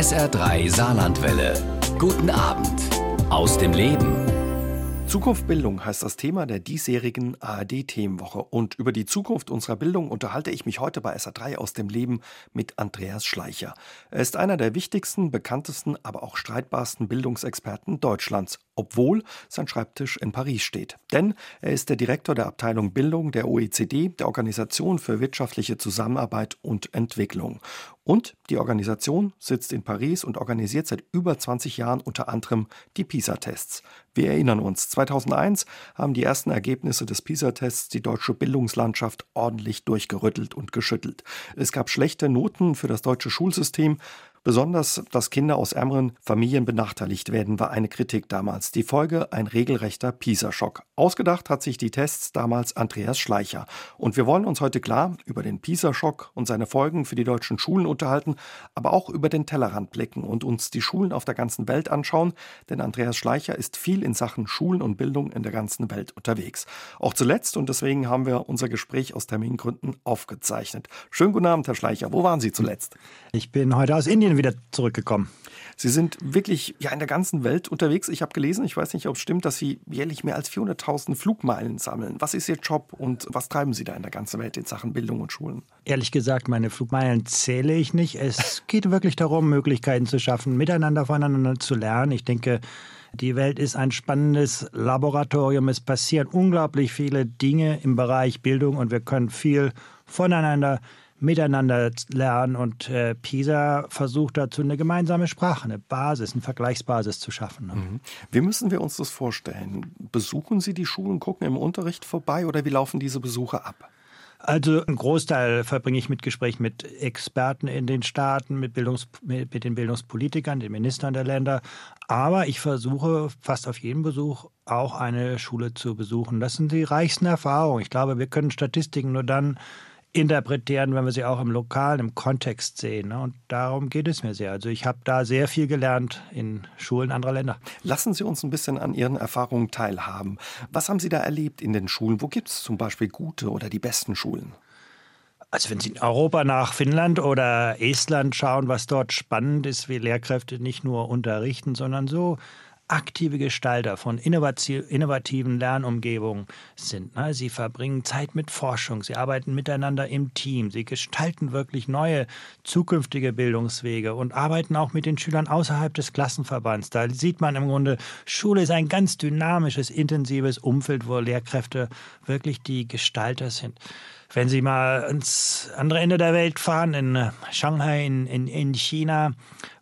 SR3 Saarlandwelle. Guten Abend aus dem Leben. Zukunft Bildung heißt das Thema der diesjährigen ARD-Themenwoche. Und über die Zukunft unserer Bildung unterhalte ich mich heute bei SA3 aus dem Leben mit Andreas Schleicher. Er ist einer der wichtigsten, bekanntesten, aber auch streitbarsten Bildungsexperten Deutschlands, obwohl sein Schreibtisch in Paris steht. Denn er ist der Direktor der Abteilung Bildung der OECD, der Organisation für wirtschaftliche Zusammenarbeit und Entwicklung. Und die Organisation sitzt in Paris und organisiert seit über 20 Jahren unter anderem die PISA-Tests. Wir erinnern uns, 2001 haben die ersten Ergebnisse des PISA-Tests die deutsche Bildungslandschaft ordentlich durchgerüttelt und geschüttelt. Es gab schlechte Noten für das deutsche Schulsystem, Besonders, dass Kinder aus ärmeren Familien benachteiligt werden, war eine Kritik damals. Die Folge ein regelrechter PISA-Schock. Ausgedacht hat sich die Tests damals Andreas Schleicher. Und wir wollen uns heute klar über den PISA-Schock und seine Folgen für die deutschen Schulen unterhalten, aber auch über den Tellerrand blicken und uns die Schulen auf der ganzen Welt anschauen, denn Andreas Schleicher ist viel in Sachen Schulen und Bildung in der ganzen Welt unterwegs. Auch zuletzt und deswegen haben wir unser Gespräch aus Termingründen aufgezeichnet. Schönen guten Abend, Herr Schleicher. Wo waren Sie zuletzt? Ich bin heute aus Indien wieder zurückgekommen. Sie sind wirklich ja in der ganzen Welt unterwegs. Ich habe gelesen, ich weiß nicht, ob es stimmt, dass Sie jährlich mehr als 400.000 Flugmeilen sammeln. Was ist Ihr Job und was treiben Sie da in der ganzen Welt in Sachen Bildung und Schulen? Ehrlich gesagt, meine Flugmeilen zähle ich nicht. Es geht wirklich darum, Möglichkeiten zu schaffen, miteinander voneinander zu lernen. Ich denke, die Welt ist ein spannendes Laboratorium. Es passieren unglaublich viele Dinge im Bereich Bildung und wir können viel voneinander lernen miteinander lernen. Und äh, PISA versucht dazu eine gemeinsame Sprache, eine Basis, eine Vergleichsbasis zu schaffen. Ne? Mhm. Wie müssen wir uns das vorstellen? Besuchen Sie die Schulen, gucken im Unterricht vorbei oder wie laufen diese Besuche ab? Also einen Großteil verbringe ich mit Gesprächen mit Experten in den Staaten, mit, Bildungs, mit, mit den Bildungspolitikern, den Ministern der Länder. Aber ich versuche fast auf jedem Besuch auch eine Schule zu besuchen. Das sind die reichsten Erfahrungen. Ich glaube, wir können Statistiken nur dann interpretieren, wenn wir sie auch im lokalen, im Kontext sehen. Ne? Und darum geht es mir sehr. Also ich habe da sehr viel gelernt in Schulen anderer Länder. Lassen Sie uns ein bisschen an Ihren Erfahrungen teilhaben. Was haben Sie da erlebt in den Schulen? Wo gibt es zum Beispiel gute oder die besten Schulen? Also wenn Sie in Europa nach Finnland oder Estland schauen, was dort spannend ist, wie Lehrkräfte nicht nur unterrichten, sondern so aktive Gestalter von innovativen Lernumgebungen sind. Ne? Sie verbringen Zeit mit Forschung, sie arbeiten miteinander im Team, sie gestalten wirklich neue zukünftige Bildungswege und arbeiten auch mit den Schülern außerhalb des Klassenverbands. Da sieht man im Grunde, Schule ist ein ganz dynamisches, intensives Umfeld, wo Lehrkräfte wirklich die Gestalter sind. Wenn Sie mal ins andere Ende der Welt fahren, in Shanghai, in, in, in China,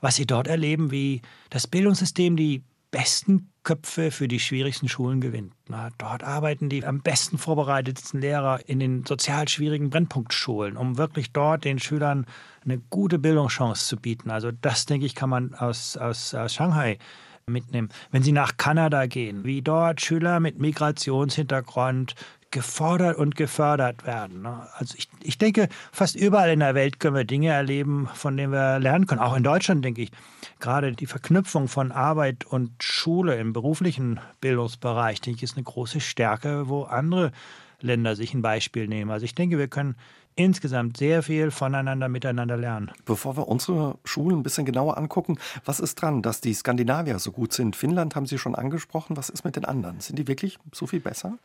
was Sie dort erleben, wie das Bildungssystem die besten Köpfe für die schwierigsten Schulen gewinnt. Na, dort arbeiten die am besten vorbereitetsten Lehrer in den sozial schwierigen Brennpunktschulen, um wirklich dort den Schülern eine gute Bildungschance zu bieten. Also das, denke ich, kann man aus, aus, aus Shanghai mitnehmen. Wenn Sie nach Kanada gehen, wie dort Schüler mit Migrationshintergrund gefordert und gefördert werden. Ne? Also ich, ich denke, fast überall in der Welt können wir Dinge erleben, von denen wir lernen können. Auch in Deutschland, denke ich. Gerade die Verknüpfung von Arbeit und Schule im beruflichen Bildungsbereich, denke ich, ist eine große Stärke, wo andere Länder sich ein Beispiel nehmen. Also ich denke, wir können insgesamt sehr viel voneinander, miteinander lernen. Bevor wir unsere Schulen ein bisschen genauer angucken, was ist dran, dass die Skandinavier so gut sind? Finnland haben Sie schon angesprochen. Was ist mit den anderen? Sind die wirklich so viel besser?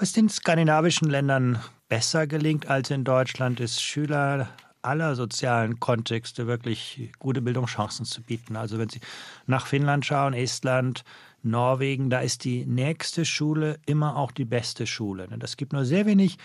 Was den skandinavischen Ländern besser gelingt als in Deutschland, ist Schüler aller sozialen Kontexte wirklich gute Bildungschancen zu bieten. Also wenn Sie nach Finnland schauen, Estland, Norwegen, da ist die nächste Schule immer auch die beste Schule. Es gibt nur sehr wenig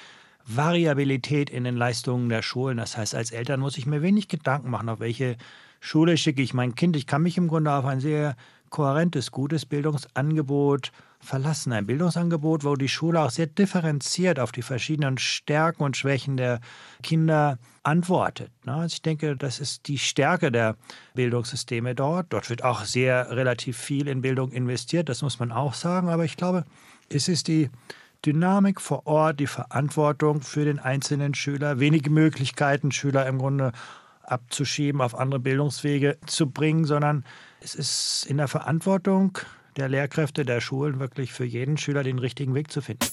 Variabilität in den Leistungen der Schulen. Das heißt, als Eltern muss ich mir wenig Gedanken machen, auf welche Schule schicke ich mein Kind. Ich kann mich im Grunde auf ein sehr kohärentes, gutes Bildungsangebot verlassen. Ein Bildungsangebot, wo die Schule auch sehr differenziert auf die verschiedenen Stärken und Schwächen der Kinder antwortet. Ne? Also ich denke, das ist die Stärke der Bildungssysteme dort. Dort wird auch sehr relativ viel in Bildung investiert, das muss man auch sagen. Aber ich glaube, es ist die Dynamik vor Ort, die Verantwortung für den einzelnen Schüler, wenige Möglichkeiten, Schüler im Grunde abzuschieben, auf andere Bildungswege zu bringen, sondern es ist in der Verantwortung der Lehrkräfte der Schulen wirklich für jeden Schüler den richtigen Weg zu finden.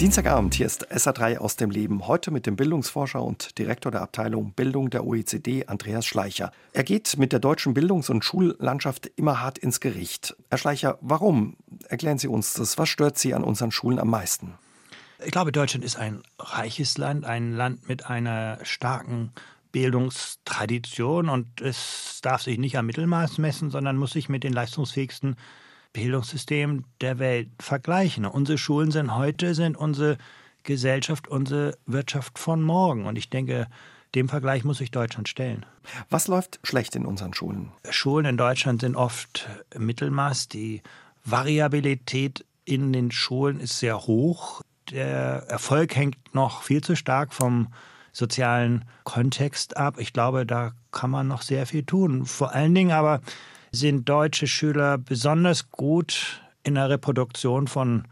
Dienstagabend, hier ist SA3 aus dem Leben. Heute mit dem Bildungsforscher und Direktor der Abteilung Bildung der OECD, Andreas Schleicher. Er geht mit der deutschen Bildungs- und Schullandschaft immer hart ins Gericht. Herr Schleicher, warum? Erklären Sie uns das. Was stört Sie an unseren Schulen am meisten? Ich glaube, Deutschland ist ein reiches Land, ein Land mit einer starken Bildungstradition und es darf sich nicht am Mittelmaß messen, sondern muss sich mit den leistungsfähigsten Bildungssystem der Welt vergleichen. Unsere Schulen sind heute, sind unsere Gesellschaft, unsere Wirtschaft von morgen. Und ich denke, dem Vergleich muss sich Deutschland stellen. Was läuft schlecht in unseren Schulen? Schulen in Deutschland sind oft Mittelmaß. Die Variabilität in den Schulen ist sehr hoch. Der Erfolg hängt noch viel zu stark vom sozialen Kontext ab. Ich glaube, da kann man noch sehr viel tun. Vor allen Dingen aber sind deutsche Schüler besonders gut in der Reproduktion von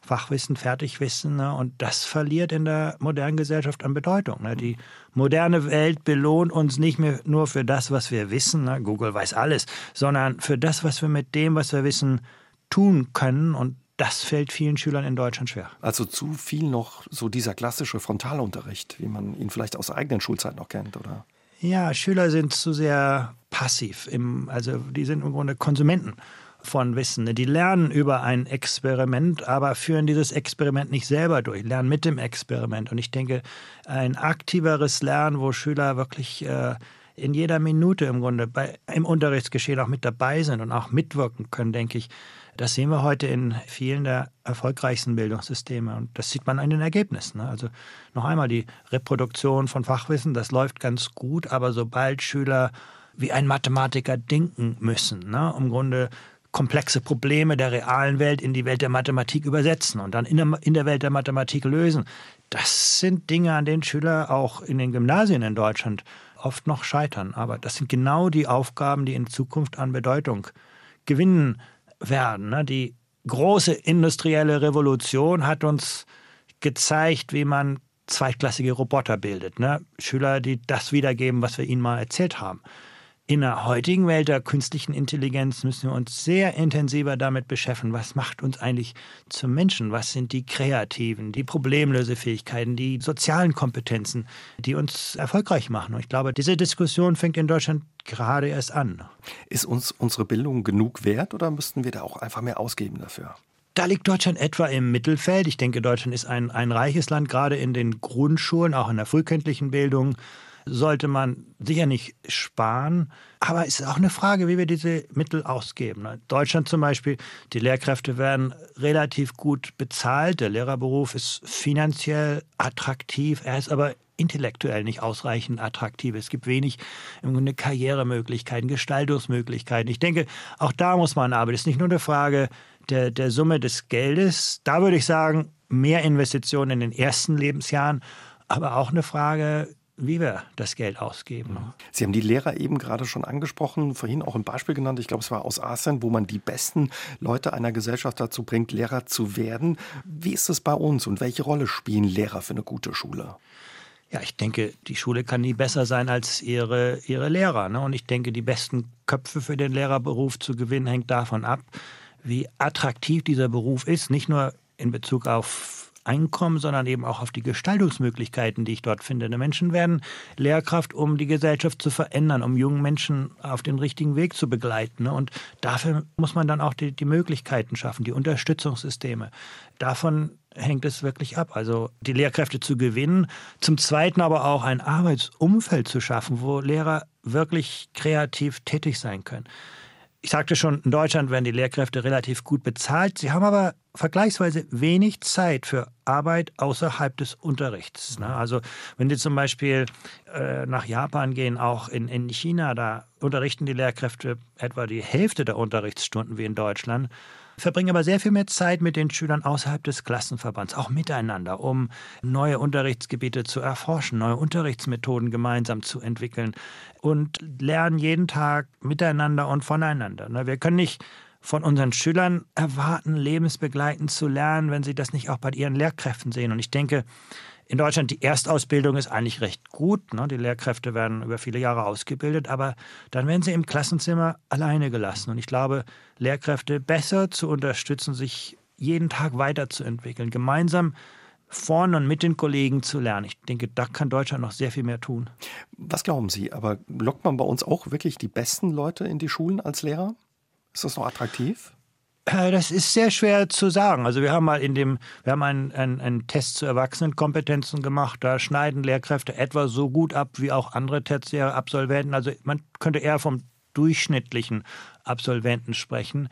Fachwissen, Fertigwissen. Ne? Und das verliert in der modernen Gesellschaft an Bedeutung. Ne? Die moderne Welt belohnt uns nicht mehr nur für das, was wir wissen. Ne? Google weiß alles, sondern für das, was wir mit dem, was wir wissen, tun können. Und das fällt vielen Schülern in Deutschland schwer. Also zu viel noch so dieser klassische Frontalunterricht, wie man ihn vielleicht aus der eigenen Schulzeit noch kennt, oder? Ja, Schüler sind zu sehr passiv. Im, also die sind im Grunde Konsumenten von Wissen. Die lernen über ein Experiment, aber führen dieses Experiment nicht selber durch, lernen mit dem Experiment. Und ich denke, ein aktiveres Lernen, wo Schüler wirklich äh, in jeder Minute im Grunde bei, im Unterrichtsgeschehen auch mit dabei sind und auch mitwirken können, denke ich, das sehen wir heute in vielen der erfolgreichsten Bildungssysteme und das sieht man an den Ergebnissen. Ne? Also noch einmal die Reproduktion von Fachwissen, das läuft ganz gut, aber sobald Schüler wie ein Mathematiker denken müssen, ne? im Grunde komplexe Probleme der realen Welt in die Welt der Mathematik übersetzen und dann in der, in der Welt der Mathematik lösen. Das sind Dinge, an denen Schüler auch in den Gymnasien in Deutschland oft noch scheitern. Aber das sind genau die Aufgaben, die in Zukunft an Bedeutung gewinnen werden. Ne? Die große industrielle Revolution hat uns gezeigt, wie man zweitklassige Roboter bildet. Ne? Schüler, die das wiedergeben, was wir ihnen mal erzählt haben. In der heutigen Welt der künstlichen Intelligenz müssen wir uns sehr intensiver damit beschäftigen, was macht uns eigentlich zum Menschen? Was sind die kreativen, die Problemlösefähigkeiten, die sozialen Kompetenzen, die uns erfolgreich machen? Und ich glaube, diese Diskussion fängt in Deutschland gerade erst an. Ist uns unsere Bildung genug wert oder müssten wir da auch einfach mehr ausgeben dafür? Da liegt Deutschland etwa im Mittelfeld. Ich denke, Deutschland ist ein, ein reiches Land, gerade in den Grundschulen, auch in der frühkindlichen Bildung sollte man sicher nicht sparen. Aber es ist auch eine Frage, wie wir diese Mittel ausgeben. In Deutschland zum Beispiel, die Lehrkräfte werden relativ gut bezahlt. Der Lehrerberuf ist finanziell attraktiv. Er ist aber intellektuell nicht ausreichend attraktiv. Es gibt wenig im Karrieremöglichkeiten, Gestaltungsmöglichkeiten. Ich denke, auch da muss man arbeiten. Es ist nicht nur eine Frage der, der Summe des Geldes. Da würde ich sagen, mehr Investitionen in den ersten Lebensjahren, aber auch eine Frage wie wir das Geld ausgeben. Sie haben die Lehrer eben gerade schon angesprochen, vorhin auch ein Beispiel genannt, ich glaube, es war aus Asien, wo man die besten Leute einer Gesellschaft dazu bringt, Lehrer zu werden. Wie ist es bei uns und welche Rolle spielen Lehrer für eine gute Schule? Ja, ich denke, die Schule kann nie besser sein als ihre, ihre Lehrer. Ne? Und ich denke, die besten Köpfe für den Lehrerberuf zu gewinnen, hängt davon ab, wie attraktiv dieser Beruf ist. Nicht nur in Bezug auf Einkommen, sondern eben auch auf die Gestaltungsmöglichkeiten, die ich dort finde. Die Menschen werden Lehrkraft, um die Gesellschaft zu verändern, um jungen Menschen auf den richtigen Weg zu begleiten. Und dafür muss man dann auch die, die Möglichkeiten schaffen, die Unterstützungssysteme. Davon hängt es wirklich ab. Also die Lehrkräfte zu gewinnen, zum Zweiten aber auch ein Arbeitsumfeld zu schaffen, wo Lehrer wirklich kreativ tätig sein können. Ich sagte schon, in Deutschland werden die Lehrkräfte relativ gut bezahlt. Sie haben aber vergleichsweise wenig Zeit für Arbeit außerhalb des Unterrichts. Ne? Also wenn Sie zum Beispiel äh, nach Japan gehen, auch in, in China, da unterrichten die Lehrkräfte etwa die Hälfte der Unterrichtsstunden wie in Deutschland verbringen aber sehr viel mehr Zeit mit den Schülern außerhalb des Klassenverbands, auch miteinander, um neue Unterrichtsgebiete zu erforschen, neue Unterrichtsmethoden gemeinsam zu entwickeln und lernen jeden Tag miteinander und voneinander. Ne, wir können nicht von unseren Schülern erwarten, lebensbegleitend zu lernen, wenn sie das nicht auch bei ihren Lehrkräften sehen. Und ich denke, in Deutschland die Erstausbildung ist eigentlich recht gut. Ne? Die Lehrkräfte werden über viele Jahre ausgebildet, aber dann werden sie im Klassenzimmer alleine gelassen. Und ich glaube, Lehrkräfte besser zu unterstützen, sich jeden Tag weiterzuentwickeln, gemeinsam von und mit den Kollegen zu lernen. Ich denke, da kann Deutschland noch sehr viel mehr tun. Was glauben Sie? Aber lockt man bei uns auch wirklich die besten Leute in die Schulen als Lehrer? Ist das noch attraktiv? Äh, das ist sehr schwer zu sagen. Also wir haben mal in dem, wir haben einen, einen, einen, Test zu Erwachsenenkompetenzen gemacht. Da schneiden Lehrkräfte etwa so gut ab wie auch andere tertiäre Absolventen. Also man könnte eher vom durchschnittlichen Absolventen sprechen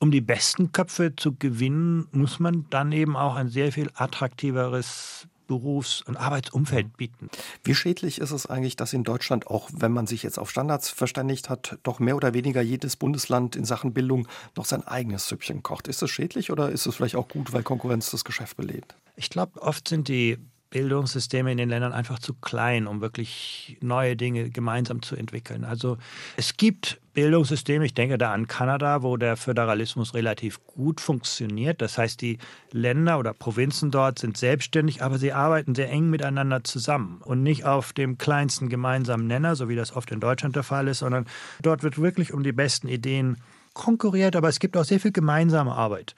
um die besten Köpfe zu gewinnen, muss man dann eben auch ein sehr viel attraktiveres Berufs- und Arbeitsumfeld bieten. Wie schädlich ist es eigentlich, dass in Deutschland, auch wenn man sich jetzt auf Standards verständigt hat, doch mehr oder weniger jedes Bundesland in Sachen Bildung noch sein eigenes Süppchen kocht? Ist es schädlich oder ist es vielleicht auch gut, weil Konkurrenz das Geschäft belebt? Ich glaube, oft sind die Bildungssysteme in den Ländern einfach zu klein, um wirklich neue Dinge gemeinsam zu entwickeln. Also es gibt Bildungssysteme, ich denke da an Kanada, wo der Föderalismus relativ gut funktioniert. Das heißt, die Länder oder Provinzen dort sind selbstständig, aber sie arbeiten sehr eng miteinander zusammen und nicht auf dem kleinsten gemeinsamen Nenner, so wie das oft in Deutschland der Fall ist, sondern dort wird wirklich um die besten Ideen konkurriert, aber es gibt auch sehr viel gemeinsame Arbeit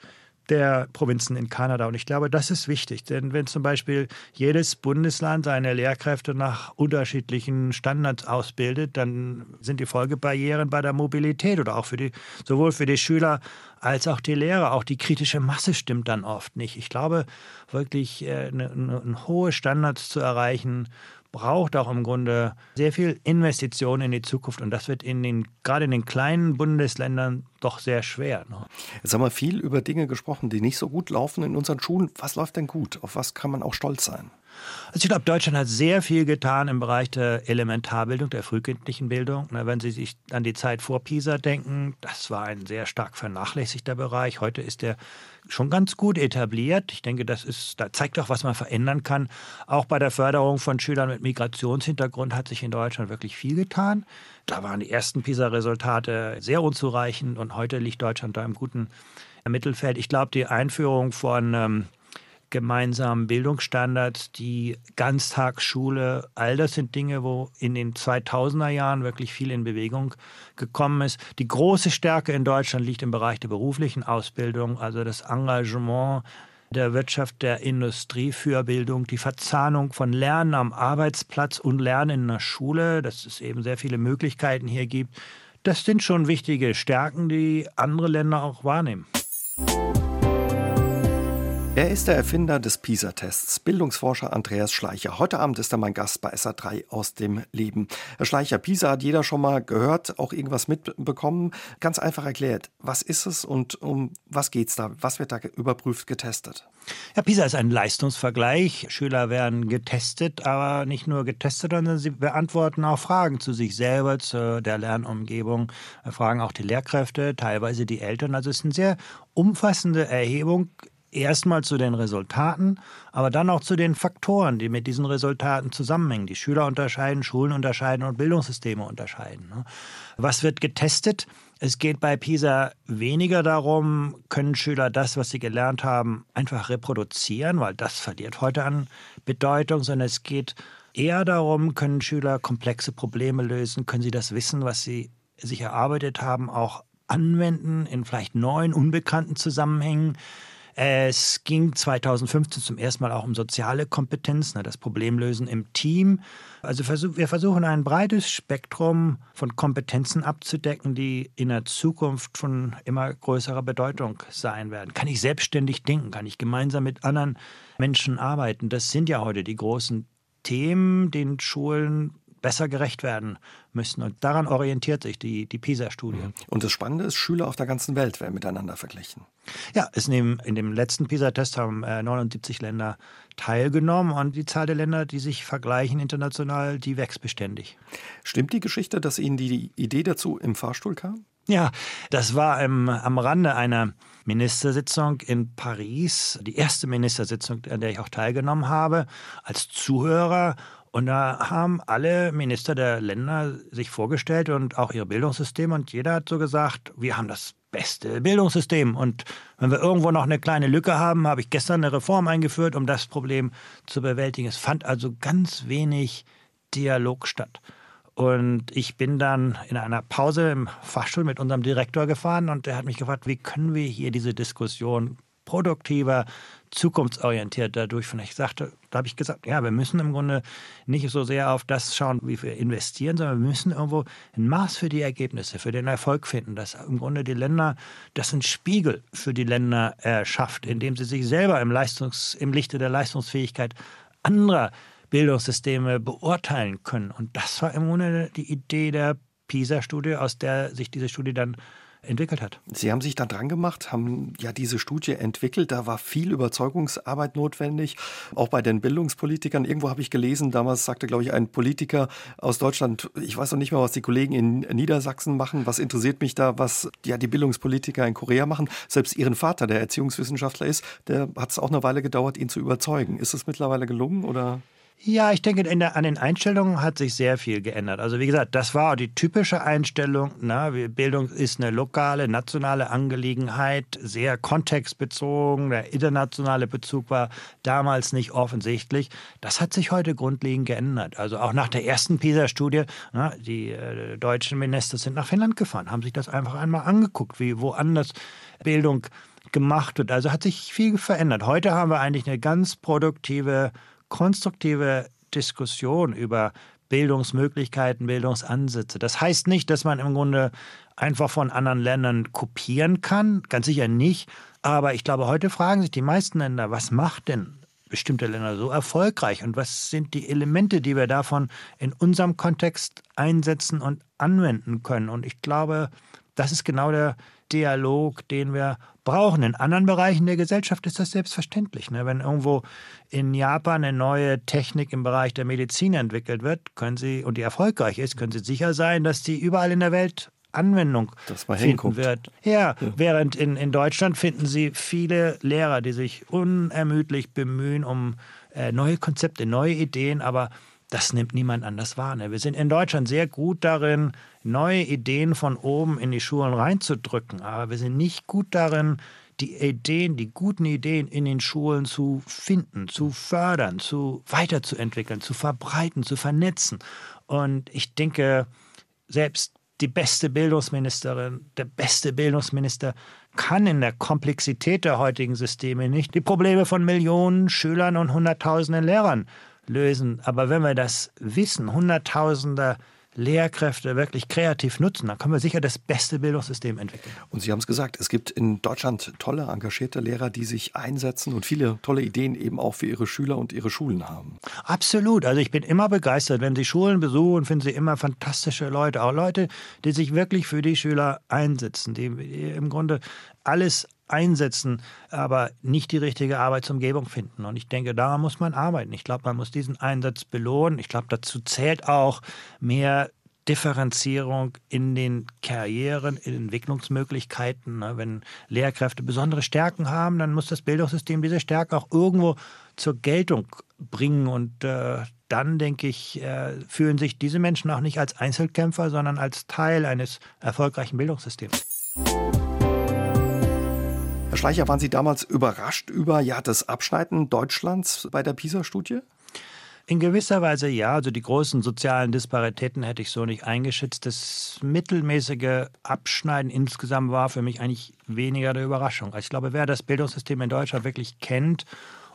der Provinzen in Kanada. Und ich glaube, das ist wichtig, denn wenn zum Beispiel jedes Bundesland seine Lehrkräfte nach unterschiedlichen Standards ausbildet, dann sind die Folgebarrieren bei der Mobilität oder auch für die, sowohl für die Schüler als auch die Lehrer. Auch die kritische Masse stimmt dann oft nicht. Ich glaube, wirklich äh, eine, eine hohe Standards zu erreichen, braucht auch im Grunde sehr viel Investition in die Zukunft und das wird in den, gerade in den kleinen Bundesländern doch sehr schwer. Ne? Jetzt haben wir viel über Dinge gesprochen, die nicht so gut laufen in unseren Schulen. Was läuft denn gut? Auf was kann man auch stolz sein? Also ich glaube, Deutschland hat sehr viel getan im Bereich der Elementarbildung, der frühkindlichen Bildung. Wenn Sie sich an die Zeit vor Pisa denken, das war ein sehr stark vernachlässigter Bereich. Heute ist der schon ganz gut etabliert. Ich denke, das ist, da zeigt auch, was man verändern kann. Auch bei der Förderung von Schülern mit Migrationshintergrund hat sich in Deutschland wirklich viel getan. Da waren die ersten PISA-Resultate sehr unzureichend und heute liegt Deutschland da im guten Mittelfeld. Ich glaube, die Einführung von ähm, gemeinsamen Bildungsstandards, die Ganztagsschule, all das sind Dinge, wo in den 2000er Jahren wirklich viel in Bewegung gekommen ist. Die große Stärke in Deutschland liegt im Bereich der beruflichen Ausbildung, also das Engagement der Wirtschaft, der Industrie für Bildung, die Verzahnung von Lernen am Arbeitsplatz und Lernen in der Schule, dass es eben sehr viele Möglichkeiten hier gibt. Das sind schon wichtige Stärken, die andere Länder auch wahrnehmen. Er ist der Erfinder des PISA-Tests, Bildungsforscher Andreas Schleicher. Heute Abend ist er mein Gast bei SA3 aus dem Leben. Herr Schleicher, PISA hat jeder schon mal gehört, auch irgendwas mitbekommen. Ganz einfach erklärt, was ist es und um was geht es da? Was wird da überprüft, getestet? Ja, PISA ist ein Leistungsvergleich. Schüler werden getestet, aber nicht nur getestet, sondern sie beantworten auch Fragen zu sich selber, zu der Lernumgebung, fragen auch die Lehrkräfte, teilweise die Eltern. Also es ist eine sehr umfassende Erhebung erstmal zu den Resultaten, aber dann auch zu den Faktoren, die mit diesen Resultaten zusammenhängen. Die Schüler unterscheiden, Schulen unterscheiden und Bildungssysteme unterscheiden. Ne? Was wird getestet? Es geht bei PISA weniger darum, können Schüler das, was sie gelernt haben, einfach reproduzieren, weil das verliert heute an Bedeutung, sondern es geht eher darum, können Schüler komplexe Probleme lösen, können sie das Wissen, was sie sich erarbeitet haben, auch anwenden in vielleicht neuen, unbekannten Zusammenhängen. Es ging 2015 zum ersten Mal auch um soziale Kompetenz, ne, das Problemlösen im Team. Also wir versuchen ein breites Spektrum von Kompetenzen abzudecken, die in der Zukunft von immer größerer Bedeutung sein werden. Kann ich selbstständig denken? Kann ich gemeinsam mit anderen Menschen arbeiten? Das sind ja heute die großen Themen, den Schulen besser gerecht werden müssen. Und daran orientiert sich die, die PISA-Studie. Mhm. Und das Spannende ist, Schüler auf der ganzen Welt werden miteinander verglichen. Ja, es nehmen, in dem letzten PISA-Test haben äh, 79 Länder teilgenommen und die Zahl der Länder, die sich vergleichen international, die wächst beständig. Stimmt die Geschichte, dass Ihnen die Idee dazu im Fahrstuhl kam? Ja, das war im, am Rande einer Ministersitzung in Paris, die erste Ministersitzung, an der ich auch teilgenommen habe, als Zuhörer. Und da haben alle Minister der Länder sich vorgestellt und auch ihre Bildungssysteme. Und jeder hat so gesagt, wir haben das beste Bildungssystem. Und wenn wir irgendwo noch eine kleine Lücke haben, habe ich gestern eine Reform eingeführt, um das Problem zu bewältigen. Es fand also ganz wenig Dialog statt. Und ich bin dann in einer Pause im Fachstuhl mit unserem Direktor gefahren und der hat mich gefragt, wie können wir hier diese Diskussion produktiver, zukunftsorientierter durchführen. Ich sagte, da habe ich gesagt, ja, wir müssen im Grunde nicht so sehr auf das schauen, wie wir investieren, sondern wir müssen irgendwo ein Maß für die Ergebnisse, für den Erfolg finden, dass im Grunde die Länder, das ein Spiegel für die Länder erschafft, indem sie sich selber im, Leistungs-, im Lichte der Leistungsfähigkeit anderer Bildungssysteme beurteilen können. Und das war im Grunde die Idee der PISA-Studie, aus der sich diese Studie dann entwickelt hat. Sie haben sich da dran gemacht, haben ja diese Studie entwickelt. Da war viel Überzeugungsarbeit notwendig, auch bei den Bildungspolitikern. Irgendwo habe ich gelesen, damals sagte, glaube ich, ein Politiker aus Deutschland, ich weiß noch nicht mal, was die Kollegen in Niedersachsen machen. Was interessiert mich da, was ja die Bildungspolitiker in Korea machen? Selbst Ihren Vater, der Erziehungswissenschaftler ist, der hat es auch eine Weile gedauert, ihn zu überzeugen. Ist es mittlerweile gelungen oder? Ja, ich denke, der, an den Einstellungen hat sich sehr viel geändert. Also wie gesagt, das war die typische Einstellung. Na, Bildung ist eine lokale, nationale Angelegenheit, sehr kontextbezogen. Der internationale Bezug war damals nicht offensichtlich. Das hat sich heute grundlegend geändert. Also auch nach der ersten PISA-Studie, die äh, deutschen Minister sind nach Finnland gefahren, haben sich das einfach einmal angeguckt, wie woanders Bildung gemacht wird. Also hat sich viel verändert. Heute haben wir eigentlich eine ganz produktive konstruktive Diskussion über Bildungsmöglichkeiten, Bildungsansätze. Das heißt nicht, dass man im Grunde einfach von anderen Ländern kopieren kann, ganz sicher nicht. Aber ich glaube, heute fragen sich die meisten Länder, was macht denn bestimmte Länder so erfolgreich und was sind die Elemente, die wir davon in unserem Kontext einsetzen und anwenden können. Und ich glaube, das ist genau der Dialog, den wir brauchen. In anderen Bereichen der Gesellschaft ist das selbstverständlich. Ne? Wenn irgendwo in Japan eine neue Technik im Bereich der Medizin entwickelt wird, können Sie, und die erfolgreich ist, können Sie sicher sein, dass die überall in der Welt Anwendung finden hinguckt. wird. Ja, ja, während in, in Deutschland finden Sie viele Lehrer, die sich unermüdlich bemühen um äh, neue Konzepte, neue Ideen, aber das nimmt niemand anders wahr. Ne? Wir sind in Deutschland sehr gut darin, neue Ideen von oben in die Schulen reinzudrücken, aber wir sind nicht gut darin, die Ideen, die guten Ideen in den Schulen zu finden, zu fördern, zu weiterzuentwickeln, zu verbreiten, zu vernetzen. Und ich denke, selbst die beste Bildungsministerin, der beste Bildungsminister kann in der Komplexität der heutigen Systeme nicht die Probleme von Millionen Schülern und Hunderttausenden Lehrern lösen. Aber wenn wir das Wissen Hunderttausender Lehrkräfte wirklich kreativ nutzen, dann können wir sicher das beste Bildungssystem entwickeln. Und Sie haben es gesagt, es gibt in Deutschland tolle, engagierte Lehrer, die sich einsetzen und viele tolle Ideen eben auch für ihre Schüler und ihre Schulen haben. Absolut. Also ich bin immer begeistert. Wenn Sie Schulen besuchen, finden Sie immer fantastische Leute. Auch Leute, die sich wirklich für die Schüler einsetzen, die im Grunde alles einsetzen, aber nicht die richtige Arbeitsumgebung finden. Und ich denke, daran muss man arbeiten. Ich glaube, man muss diesen Einsatz belohnen. Ich glaube, dazu zählt auch mehr Differenzierung in den Karrieren, in Entwicklungsmöglichkeiten. Ne? Wenn Lehrkräfte besondere Stärken haben, dann muss das Bildungssystem diese Stärke auch irgendwo zur Geltung bringen. Und äh, dann, denke ich, äh, fühlen sich diese Menschen auch nicht als Einzelkämpfer, sondern als Teil eines erfolgreichen Bildungssystems. Herr Schleicher, waren Sie damals überrascht über ja, das Abschneiden Deutschlands bei der PISA-Studie? In gewisser Weise ja. Also die großen sozialen Disparitäten hätte ich so nicht eingeschätzt. Das mittelmäßige Abschneiden insgesamt war für mich eigentlich weniger der Überraschung. Also ich glaube, wer das Bildungssystem in Deutschland wirklich kennt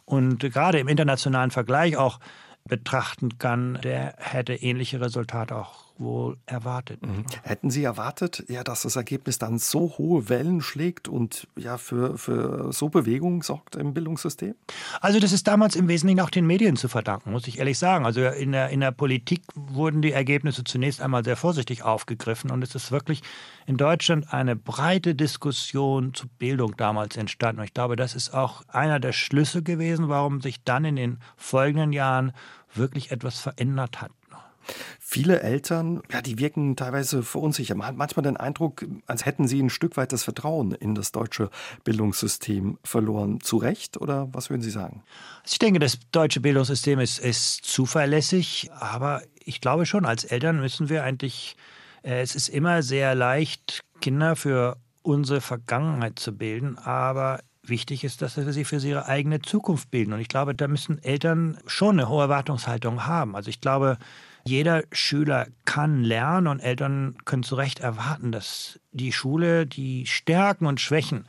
und gerade im internationalen Vergleich auch betrachten kann, der hätte ähnliche Resultate auch wohl erwartet. Mhm. Hätten Sie erwartet, ja, dass das Ergebnis dann so hohe Wellen schlägt und ja für, für so Bewegung sorgt im Bildungssystem? Also das ist damals im Wesentlichen auch den Medien zu verdanken, muss ich ehrlich sagen. Also in der, in der Politik wurden die Ergebnisse zunächst einmal sehr vorsichtig aufgegriffen und es ist wirklich in Deutschland eine breite Diskussion zu Bildung damals entstanden. Und ich glaube, das ist auch einer der Schlüsse gewesen, warum sich dann in den folgenden Jahren wirklich etwas verändert hat. Viele Eltern, ja, die wirken teilweise verunsichert. Man hat manchmal den Eindruck, als hätten sie ein Stück weit das Vertrauen in das deutsche Bildungssystem verloren. Zu Recht oder was würden Sie sagen? Ich denke, das deutsche Bildungssystem ist, ist zuverlässig, aber ich glaube schon, als Eltern müssen wir eigentlich, äh, es ist immer sehr leicht, Kinder für unsere Vergangenheit zu bilden, aber wichtig ist, dass sie für ihre eigene Zukunft bilden. Und ich glaube, da müssen Eltern schon eine hohe Erwartungshaltung haben. Also ich glaube, jeder Schüler kann lernen und Eltern können zu Recht erwarten, dass die Schule die Stärken und Schwächen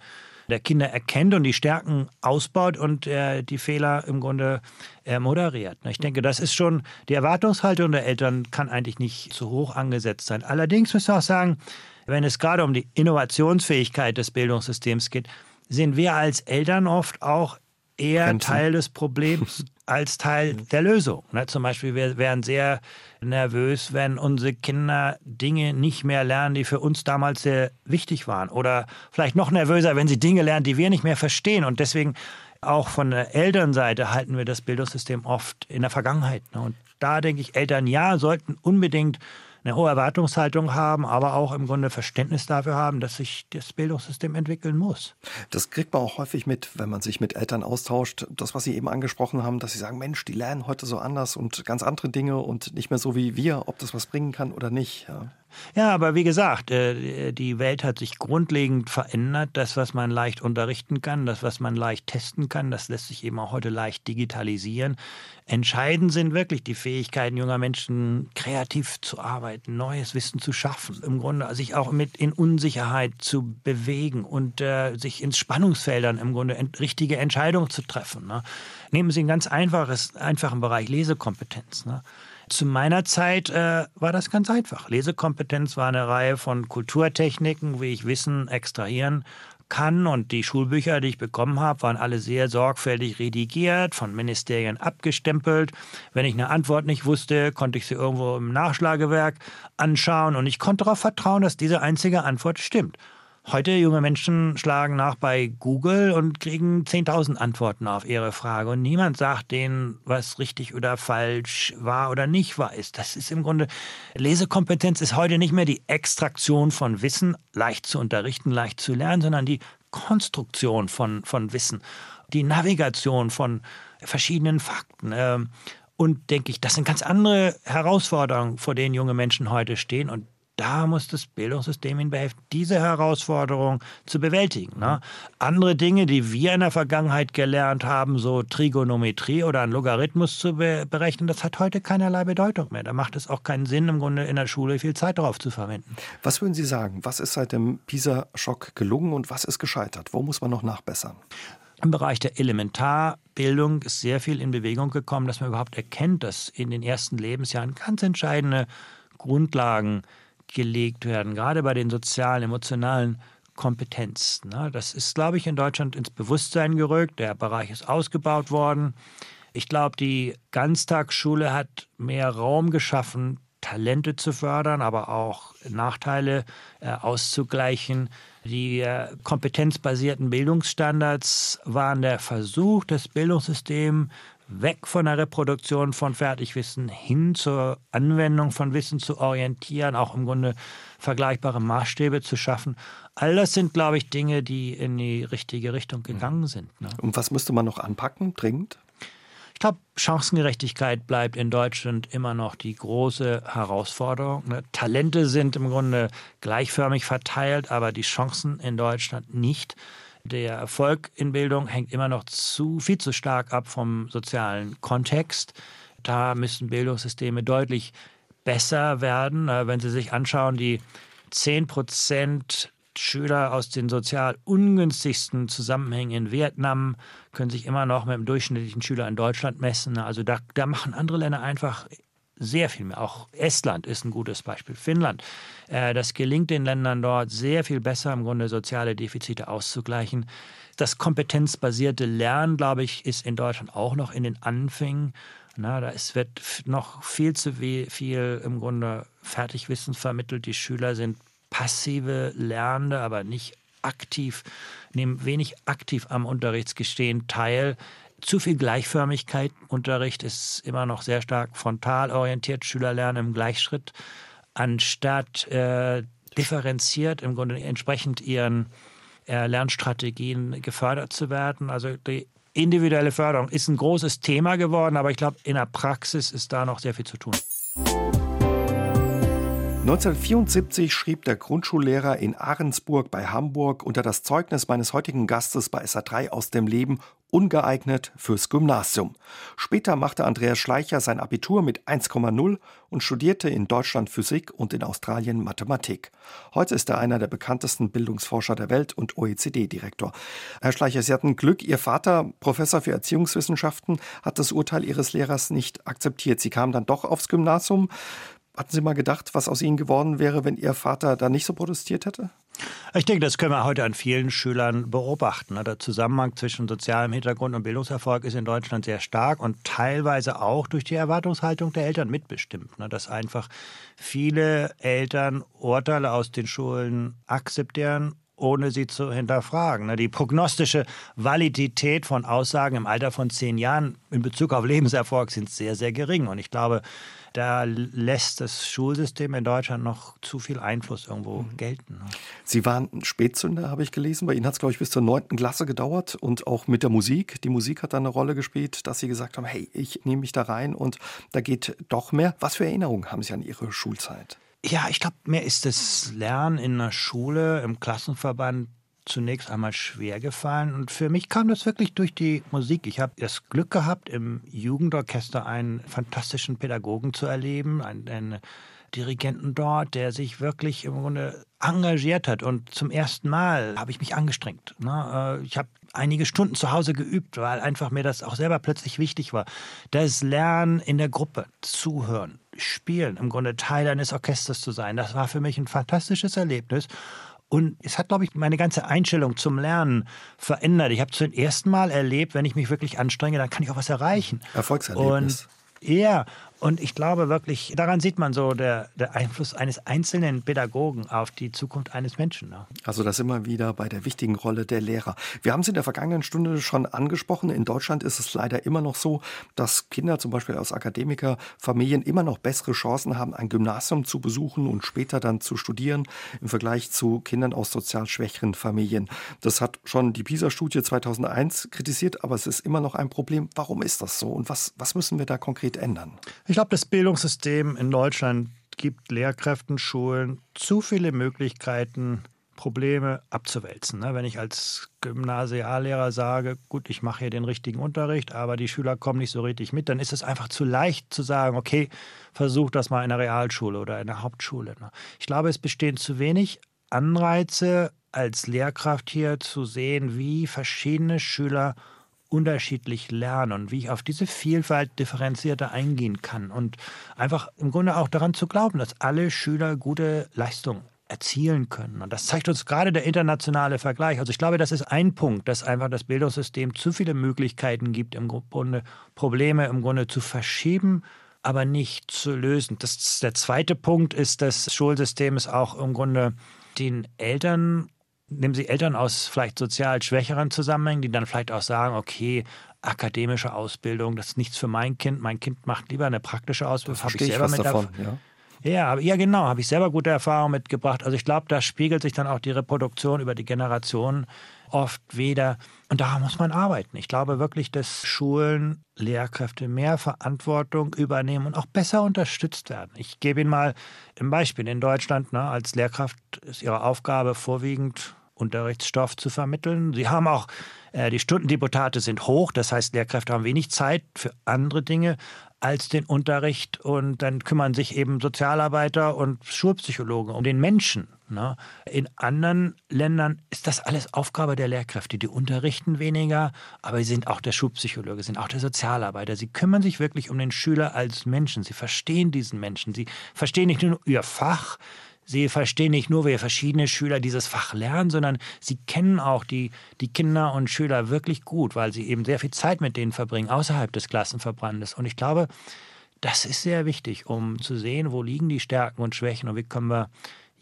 der Kinder erkennt und die Stärken ausbaut und äh, die Fehler im Grunde äh, moderiert. Ich denke, das ist schon, die Erwartungshaltung der Eltern kann eigentlich nicht zu hoch angesetzt sein. Allerdings müssen wir auch sagen, wenn es gerade um die Innovationsfähigkeit des Bildungssystems geht, sind wir als Eltern oft auch eher Grenzen. Teil des Problems als Teil der Lösung. Ne? Zum Beispiel, wir wären sehr nervös, wenn unsere Kinder Dinge nicht mehr lernen, die für uns damals sehr wichtig waren. Oder vielleicht noch nervöser, wenn sie Dinge lernen, die wir nicht mehr verstehen. Und deswegen auch von der Elternseite halten wir das Bildungssystem oft in der Vergangenheit. Ne? Und da denke ich, Eltern ja sollten unbedingt eine hohe Erwartungshaltung haben, aber auch im Grunde Verständnis dafür haben, dass sich das Bildungssystem entwickeln muss. Das kriegt man auch häufig mit, wenn man sich mit Eltern austauscht. Das, was Sie eben angesprochen haben, dass sie sagen, Mensch, die lernen heute so anders und ganz andere Dinge und nicht mehr so wie wir, ob das was bringen kann oder nicht. Ja. Ja, aber wie gesagt, äh, die Welt hat sich grundlegend verändert. Das, was man leicht unterrichten kann, das, was man leicht testen kann, das lässt sich eben auch heute leicht digitalisieren. Entscheidend sind wirklich die Fähigkeiten junger Menschen, kreativ zu arbeiten, neues Wissen zu schaffen, im Grunde sich auch mit in Unsicherheit zu bewegen und äh, sich ins Spannungsfeldern im Grunde ent richtige Entscheidungen zu treffen. Ne? Nehmen Sie einen ganz einfaches, einfachen Bereich Lesekompetenz. Ne? Zu meiner Zeit äh, war das ganz einfach. Lesekompetenz war eine Reihe von Kulturtechniken, wie ich Wissen extrahieren kann. Und die Schulbücher, die ich bekommen habe, waren alle sehr sorgfältig redigiert, von Ministerien abgestempelt. Wenn ich eine Antwort nicht wusste, konnte ich sie irgendwo im Nachschlagewerk anschauen und ich konnte darauf vertrauen, dass diese einzige Antwort stimmt. Heute junge Menschen schlagen nach bei Google und kriegen 10.000 Antworten auf ihre Frage und niemand sagt denen, was richtig oder falsch war oder nicht war ist. Das ist im Grunde Lesekompetenz ist heute nicht mehr die Extraktion von Wissen, leicht zu unterrichten, leicht zu lernen, sondern die Konstruktion von, von Wissen, die Navigation von verschiedenen Fakten. Ähm, und denke ich, das sind ganz andere Herausforderungen, vor denen junge Menschen heute stehen. Und da muss das Bildungssystem ihnen behelfen, diese Herausforderung zu bewältigen. Ne? Andere Dinge, die wir in der Vergangenheit gelernt haben, so Trigonometrie oder ein Logarithmus zu be berechnen, das hat heute keinerlei Bedeutung mehr. Da macht es auch keinen Sinn, im Grunde in der Schule viel Zeit darauf zu verwenden. Was würden Sie sagen? Was ist seit dem PISA-Schock gelungen und was ist gescheitert? Wo muss man noch nachbessern? Im Bereich der Elementarbildung ist sehr viel in Bewegung gekommen, dass man überhaupt erkennt, dass in den ersten Lebensjahren ganz entscheidende Grundlagen gelegt werden, gerade bei den sozialen, emotionalen Kompetenzen. Ne? Das ist, glaube ich, in Deutschland ins Bewusstsein gerückt. Der Bereich ist ausgebaut worden. Ich glaube, die Ganztagsschule hat mehr Raum geschaffen, Talente zu fördern, aber auch Nachteile äh, auszugleichen. Die äh, kompetenzbasierten Bildungsstandards waren der Versuch, das Bildungssystem weg von der Reproduktion von Fertigwissen hin zur Anwendung von Wissen zu orientieren, auch im Grunde vergleichbare Maßstäbe zu schaffen. All das sind, glaube ich, Dinge, die in die richtige Richtung gegangen sind. Ne? Und was müsste man noch anpacken, dringend? Ich glaube, Chancengerechtigkeit bleibt in Deutschland immer noch die große Herausforderung. Ne? Talente sind im Grunde gleichförmig verteilt, aber die Chancen in Deutschland nicht. Der Erfolg in Bildung hängt immer noch zu viel zu stark ab vom sozialen Kontext. Da müssen Bildungssysteme deutlich besser werden. Äh, wenn Sie sich anschauen, die 10 Prozent Schüler aus den sozial ungünstigsten Zusammenhängen in Vietnam können sich immer noch mit dem durchschnittlichen Schüler in Deutschland messen. Also da, da machen andere Länder einfach sehr viel mehr. Auch Estland ist ein gutes Beispiel. Finnland. Äh, das gelingt den Ländern dort sehr viel besser, im Grunde soziale Defizite auszugleichen. Das kompetenzbasierte Lernen, glaube ich, ist in Deutschland auch noch in den Anfängen. Na, da ist, wird noch viel zu viel im Grunde Fertigwissen vermittelt. Die Schüler sind passive Lernende, aber nicht aktiv, nehmen wenig aktiv am Unterrichtsgestehen teil zu viel Gleichförmigkeit Unterricht ist immer noch sehr stark frontal orientiert. Schüler lernen im Gleichschritt, anstatt äh, differenziert im Grunde entsprechend ihren äh, Lernstrategien gefördert zu werden. Also die individuelle Förderung ist ein großes Thema geworden, aber ich glaube, in der Praxis ist da noch sehr viel zu tun. 1974 schrieb der Grundschullehrer in Ahrensburg bei Hamburg unter das Zeugnis meines heutigen Gastes bei SA3 aus dem Leben ungeeignet fürs Gymnasium. Später machte Andreas Schleicher sein Abitur mit 1,0 und studierte in Deutschland Physik und in Australien Mathematik. Heute ist er einer der bekanntesten Bildungsforscher der Welt und OECD-Direktor. Herr Schleicher, Sie hatten Glück, Ihr Vater, Professor für Erziehungswissenschaften, hat das Urteil Ihres Lehrers nicht akzeptiert. Sie kamen dann doch aufs Gymnasium. Hatten Sie mal gedacht, was aus Ihnen geworden wäre, wenn Ihr Vater da nicht so protestiert hätte? Ich denke, das können wir heute an vielen Schülern beobachten. Der Zusammenhang zwischen sozialem Hintergrund und Bildungserfolg ist in Deutschland sehr stark und teilweise auch durch die Erwartungshaltung der Eltern mitbestimmt. Dass einfach viele Eltern Urteile aus den Schulen akzeptieren ohne sie zu hinterfragen. Die prognostische Validität von Aussagen im Alter von zehn Jahren in Bezug auf Lebenserfolg sind sehr, sehr gering. Und ich glaube, da lässt das Schulsystem in Deutschland noch zu viel Einfluss irgendwo mhm. gelten. Ne? Sie waren Spätzünder, habe ich gelesen. Bei Ihnen hat es, glaube ich, bis zur neunten Klasse gedauert und auch mit der Musik. Die Musik hat da eine Rolle gespielt, dass Sie gesagt haben, hey, ich nehme mich da rein und da geht doch mehr. Was für Erinnerungen haben Sie an Ihre Schulzeit? Ja, ich glaube, mir ist das Lernen in der Schule, im Klassenverband zunächst einmal schwer gefallen. Und für mich kam das wirklich durch die Musik. Ich habe das Glück gehabt, im Jugendorchester einen fantastischen Pädagogen zu erleben, einen, einen Dirigenten dort, der sich wirklich im Grunde engagiert hat. Und zum ersten Mal habe ich mich angestrengt. Ne? Äh, ich habe einige Stunden zu Hause geübt, weil einfach mir das auch selber plötzlich wichtig war. Das Lernen in der Gruppe, zuhören, spielen, im Grunde Teil eines Orchesters zu sein, das war für mich ein fantastisches Erlebnis. Und es hat, glaube ich, meine ganze Einstellung zum Lernen verändert. Ich habe zum ersten Mal erlebt, wenn ich mich wirklich anstrenge, dann kann ich auch was erreichen. Erfolgserlebnis. Und ja, und ich glaube wirklich, daran sieht man so der, der Einfluss eines einzelnen Pädagogen auf die Zukunft eines Menschen. Ne? Also das immer wieder bei der wichtigen Rolle der Lehrer. Wir haben es in der vergangenen Stunde schon angesprochen. In Deutschland ist es leider immer noch so, dass Kinder zum Beispiel aus Akademikerfamilien immer noch bessere Chancen haben, ein Gymnasium zu besuchen und später dann zu studieren im Vergleich zu Kindern aus sozial schwächeren Familien. Das hat schon die PISA-Studie 2001 kritisiert, aber es ist immer noch ein Problem. Warum ist das so und was, was müssen wir da konkret ändern? Glaube, das Bildungssystem in Deutschland gibt Lehrkräften, Schulen zu viele Möglichkeiten, Probleme abzuwälzen. Ne? Wenn ich als Gymnasiallehrer sage, gut, ich mache hier den richtigen Unterricht, aber die Schüler kommen nicht so richtig mit, dann ist es einfach zu leicht zu sagen, okay, versuch das mal in der Realschule oder in der Hauptschule. Ne? Ich glaube, es bestehen zu wenig Anreize als Lehrkraft hier zu sehen, wie verschiedene Schüler unterschiedlich lernen und wie ich auf diese Vielfalt differenzierter eingehen kann und einfach im Grunde auch daran zu glauben, dass alle Schüler gute Leistungen erzielen können. Und das zeigt uns gerade der internationale Vergleich. Also ich glaube, das ist ein Punkt, dass einfach das Bildungssystem zu viele Möglichkeiten gibt, im Grunde Probleme im Grunde zu verschieben, aber nicht zu lösen. Das, der zweite Punkt ist, dass das Schulsystem es auch im Grunde den Eltern nehmen Sie Eltern aus vielleicht sozial schwächeren Zusammenhängen, die dann vielleicht auch sagen, okay, akademische Ausbildung, das ist nichts für mein Kind. Mein Kind macht lieber eine praktische Ausbildung. Habe ich selber mit davon, ja. Ja, ja, genau, habe ich selber gute Erfahrungen mitgebracht. Also ich glaube, da spiegelt sich dann auch die Reproduktion über die Generationen oft wieder. Und da muss man arbeiten. Ich glaube wirklich, dass Schulen, Lehrkräfte mehr Verantwortung übernehmen und auch besser unterstützt werden. Ich gebe Ihnen mal ein Beispiel. In Deutschland ne, als Lehrkraft ist Ihre Aufgabe vorwiegend Unterrichtsstoff zu vermitteln. Sie haben auch, äh, die Stundendeputate sind hoch, das heißt, Lehrkräfte haben wenig Zeit für andere Dinge als den Unterricht und dann kümmern sich eben Sozialarbeiter und Schulpsychologen um den Menschen. Ne? In anderen Ländern ist das alles Aufgabe der Lehrkräfte. Die unterrichten weniger, aber sie sind auch der Schulpsychologe, sind auch der Sozialarbeiter. Sie kümmern sich wirklich um den Schüler als Menschen. Sie verstehen diesen Menschen. Sie verstehen nicht nur ihr Fach, Sie verstehen nicht nur, wie verschiedene Schüler dieses Fach lernen, sondern sie kennen auch die, die Kinder und Schüler wirklich gut, weil sie eben sehr viel Zeit mit denen verbringen, außerhalb des Klassenverbrandes. Und ich glaube, das ist sehr wichtig, um zu sehen, wo liegen die Stärken und Schwächen und wie können wir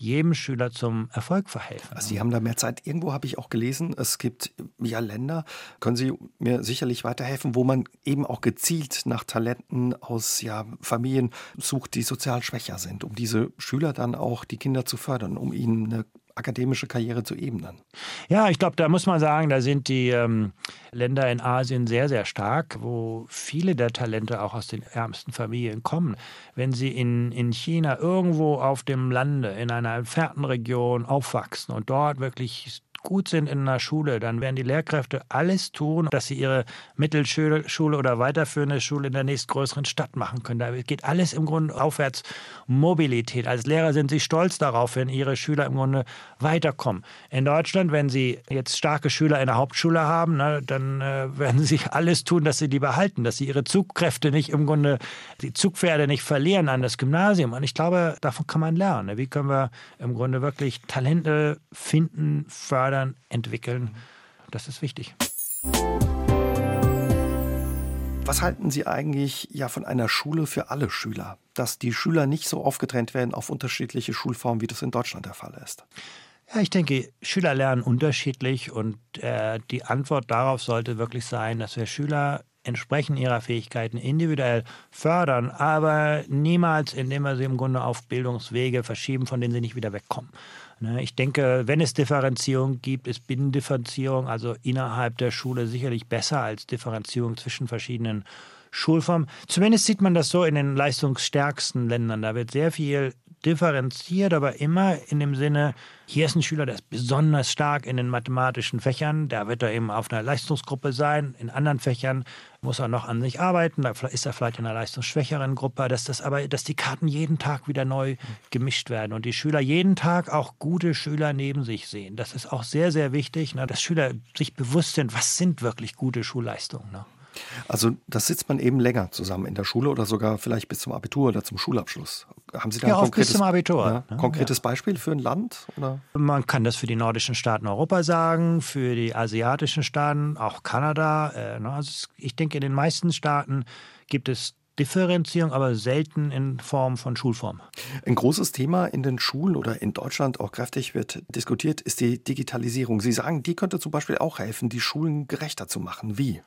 jedem Schüler zum Erfolg verhelfen. Also Sie haben da mehr Zeit. Irgendwo habe ich auch gelesen, es gibt ja Länder, können Sie mir sicherlich weiterhelfen, wo man eben auch gezielt nach Talenten aus ja, Familien sucht, die sozial schwächer sind, um diese Schüler dann auch, die Kinder zu fördern, um ihnen eine akademische Karriere zu ebnen. Ja, ich glaube, da muss man sagen, da sind die ähm, Länder in Asien sehr, sehr stark, wo viele der Talente auch aus den ärmsten Familien kommen. Wenn sie in, in China irgendwo auf dem Lande, in einer entfernten Region aufwachsen und dort wirklich gut sind in einer Schule, dann werden die Lehrkräfte alles tun, dass sie ihre Mittelschule oder weiterführende Schule in der nächstgrößeren Stadt machen können. Da geht alles im Grunde aufwärts. Mobilität. Als Lehrer sind sie stolz darauf, wenn ihre Schüler im Grunde weiterkommen. In Deutschland, wenn sie jetzt starke Schüler in der Hauptschule haben, ne, dann äh, werden sie alles tun, dass sie die behalten, dass sie ihre Zugkräfte nicht im Grunde, die Zugpferde nicht verlieren an das Gymnasium. Und ich glaube, davon kann man lernen. Ne? Wie können wir im Grunde wirklich Talente finden, fördern, fördern, entwickeln. Das ist wichtig. Was halten Sie eigentlich ja von einer Schule für alle Schüler? Dass die Schüler nicht so aufgetrennt werden auf unterschiedliche Schulformen, wie das in Deutschland der Fall ist? Ja, ich denke, Schüler lernen unterschiedlich und äh, die Antwort darauf sollte wirklich sein, dass wir Schüler entsprechend ihrer Fähigkeiten individuell fördern, aber niemals, indem wir sie im Grunde auf Bildungswege verschieben, von denen sie nicht wieder wegkommen. Ne, ich denke, wenn es Differenzierung gibt, ist Binnendifferenzierung, also innerhalb der Schule, sicherlich besser als Differenzierung zwischen verschiedenen Schulformen. Zumindest sieht man das so in den leistungsstärksten Ländern. Da wird sehr viel differenziert, aber immer in dem Sinne, hier ist ein Schüler, der ist besonders stark in den mathematischen Fächern, da wird er eben auf einer Leistungsgruppe sein. In anderen Fächern muss er noch an sich arbeiten, da ist er vielleicht in einer leistungsschwächeren Gruppe, dass das aber, dass die Karten jeden Tag wieder neu gemischt werden und die Schüler jeden Tag auch gute Schüler neben sich sehen. Das ist auch sehr, sehr wichtig, ne, dass Schüler sich bewusst sind, was sind wirklich gute Schulleistungen. Ne? Also das sitzt man eben länger zusammen in der Schule oder sogar vielleicht bis zum Abitur oder zum Schulabschluss. Haben Sie da ja, ein konkretes, zum Abitur. Ja, ne? konkretes ja. Beispiel für ein Land? Oder? Man kann das für die nordischen Staaten Europa sagen, für die asiatischen Staaten, auch Kanada. Äh, ne? also ich denke, in den meisten Staaten gibt es Differenzierung, aber selten in Form von Schulform. Ein großes Thema in den Schulen oder in Deutschland auch kräftig wird diskutiert, ist die Digitalisierung. Sie sagen, die könnte zum Beispiel auch helfen, die Schulen gerechter zu machen. Wie?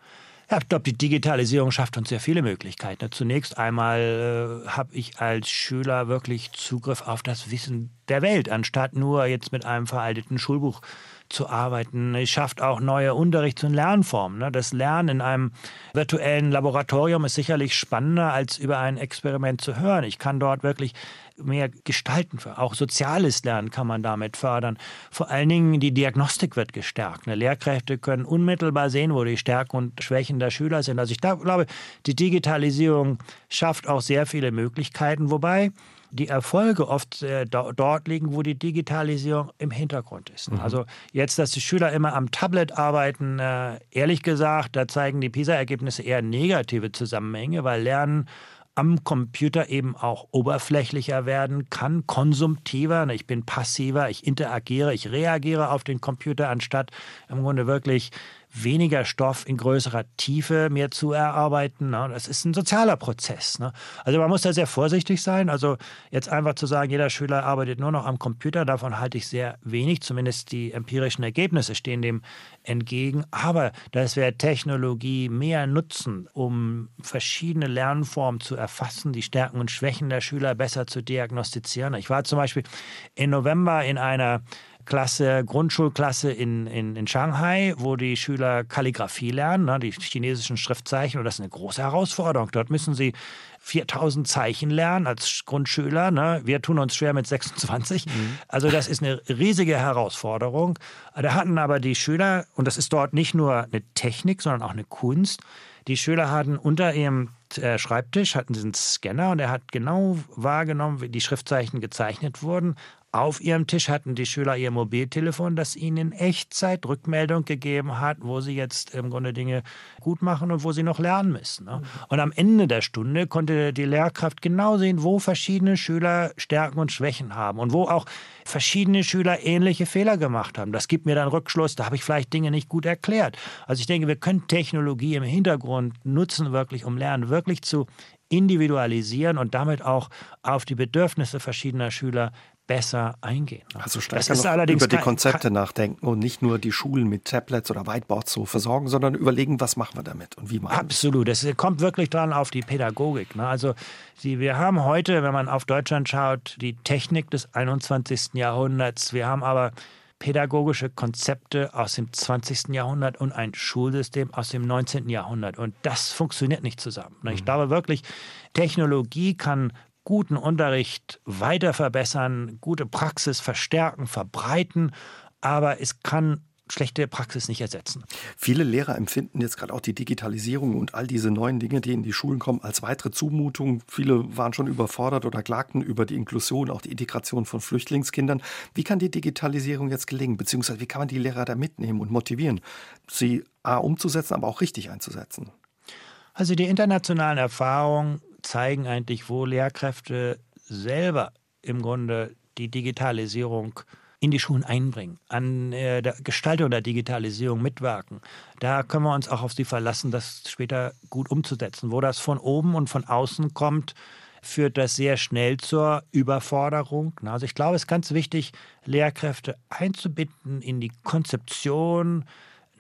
Ich glaube, die Digitalisierung schafft uns sehr viele Möglichkeiten. Zunächst einmal äh, habe ich als Schüler wirklich Zugriff auf das Wissen der Welt, anstatt nur jetzt mit einem veralteten Schulbuch zu arbeiten. Es schafft auch neue Unterrichts- und Lernformen. Ne? Das Lernen in einem virtuellen Laboratorium ist sicherlich spannender, als über ein Experiment zu hören. Ich kann dort wirklich mehr gestalten. Auch soziales Lernen kann man damit fördern. Vor allen Dingen die Diagnostik wird gestärkt. Ne? Lehrkräfte können unmittelbar sehen, wo die Stärken und Schwächen der Schüler sind. Also ich glaube, die Digitalisierung schafft auch sehr viele Möglichkeiten, wobei die Erfolge oft äh, dort liegen, wo die Digitalisierung im Hintergrund ist. Mhm. Also jetzt, dass die Schüler immer am Tablet arbeiten, äh, ehrlich gesagt, da zeigen die PISA-Ergebnisse eher negative Zusammenhänge, weil Lernen am Computer eben auch oberflächlicher werden kann, konsumtiver. Ich bin passiver, ich interagiere, ich reagiere auf den Computer, anstatt im Grunde wirklich weniger Stoff in größerer Tiefe mir zu erarbeiten. Ne? Das ist ein sozialer Prozess. Ne? Also man muss da sehr vorsichtig sein. Also jetzt einfach zu sagen, jeder Schüler arbeitet nur noch am Computer, davon halte ich sehr wenig. Zumindest die empirischen Ergebnisse stehen dem entgegen. Aber dass wir Technologie mehr nutzen, um verschiedene Lernformen zu erfassen, die Stärken und Schwächen der Schüler besser zu diagnostizieren. Ich war zum Beispiel im November in einer Klasse, Grundschulklasse in, in, in Shanghai, wo die Schüler Kalligraphie lernen, ne, die chinesischen Schriftzeichen. Und das ist eine große Herausforderung. Dort müssen sie 4000 Zeichen lernen als Grundschüler. Ne? Wir tun uns schwer mit 26. Mhm. Also das ist eine riesige Herausforderung. Da hatten aber die Schüler, und das ist dort nicht nur eine Technik, sondern auch eine Kunst, die Schüler hatten unter ihrem äh, Schreibtisch hatten sie einen Scanner und er hat genau wahrgenommen, wie die Schriftzeichen gezeichnet wurden, auf ihrem Tisch hatten die Schüler ihr Mobiltelefon, das ihnen in Echtzeit Rückmeldung gegeben hat, wo sie jetzt im Grunde Dinge gut machen und wo sie noch lernen müssen. Ne? Und am Ende der Stunde konnte die Lehrkraft genau sehen, wo verschiedene Schüler Stärken und Schwächen haben und wo auch verschiedene Schüler ähnliche Fehler gemacht haben. Das gibt mir dann Rückschluss, da habe ich vielleicht Dinge nicht gut erklärt. Also ich denke, wir können Technologie im Hintergrund nutzen, wirklich, um Lernen wirklich zu individualisieren und damit auch auf die Bedürfnisse verschiedener Schüler besser eingehen. Also stärker über die Konzepte nachdenken und nicht nur die Schulen mit Tablets oder Whiteboards so versorgen, sondern überlegen, was machen wir damit und wie machen wir Absolut, es kommt wirklich dran auf die Pädagogik. Ne? Also Sie, wir haben heute, wenn man auf Deutschland schaut, die Technik des 21. Jahrhunderts. Wir haben aber pädagogische Konzepte aus dem 20. Jahrhundert und ein Schulsystem aus dem 19. Jahrhundert. Und das funktioniert nicht zusammen. Ne? Ich mhm. glaube wirklich, Technologie kann guten Unterricht weiter verbessern, gute Praxis verstärken, verbreiten, aber es kann schlechte Praxis nicht ersetzen. Viele Lehrer empfinden jetzt gerade auch die Digitalisierung und all diese neuen Dinge, die in die Schulen kommen, als weitere Zumutung. Viele waren schon überfordert oder klagten über die Inklusion, auch die Integration von Flüchtlingskindern. Wie kann die Digitalisierung jetzt gelingen, beziehungsweise wie kann man die Lehrer da mitnehmen und motivieren, sie A umzusetzen, aber auch richtig einzusetzen? Also die internationalen Erfahrungen zeigen eigentlich, wo Lehrkräfte selber im Grunde die Digitalisierung in die Schulen einbringen, an äh, der Gestaltung der Digitalisierung mitwirken. Da können wir uns auch auf sie verlassen, das später gut umzusetzen. Wo das von oben und von außen kommt, führt das sehr schnell zur Überforderung. Also ich glaube, es ist ganz wichtig, Lehrkräfte einzubinden in die Konzeption,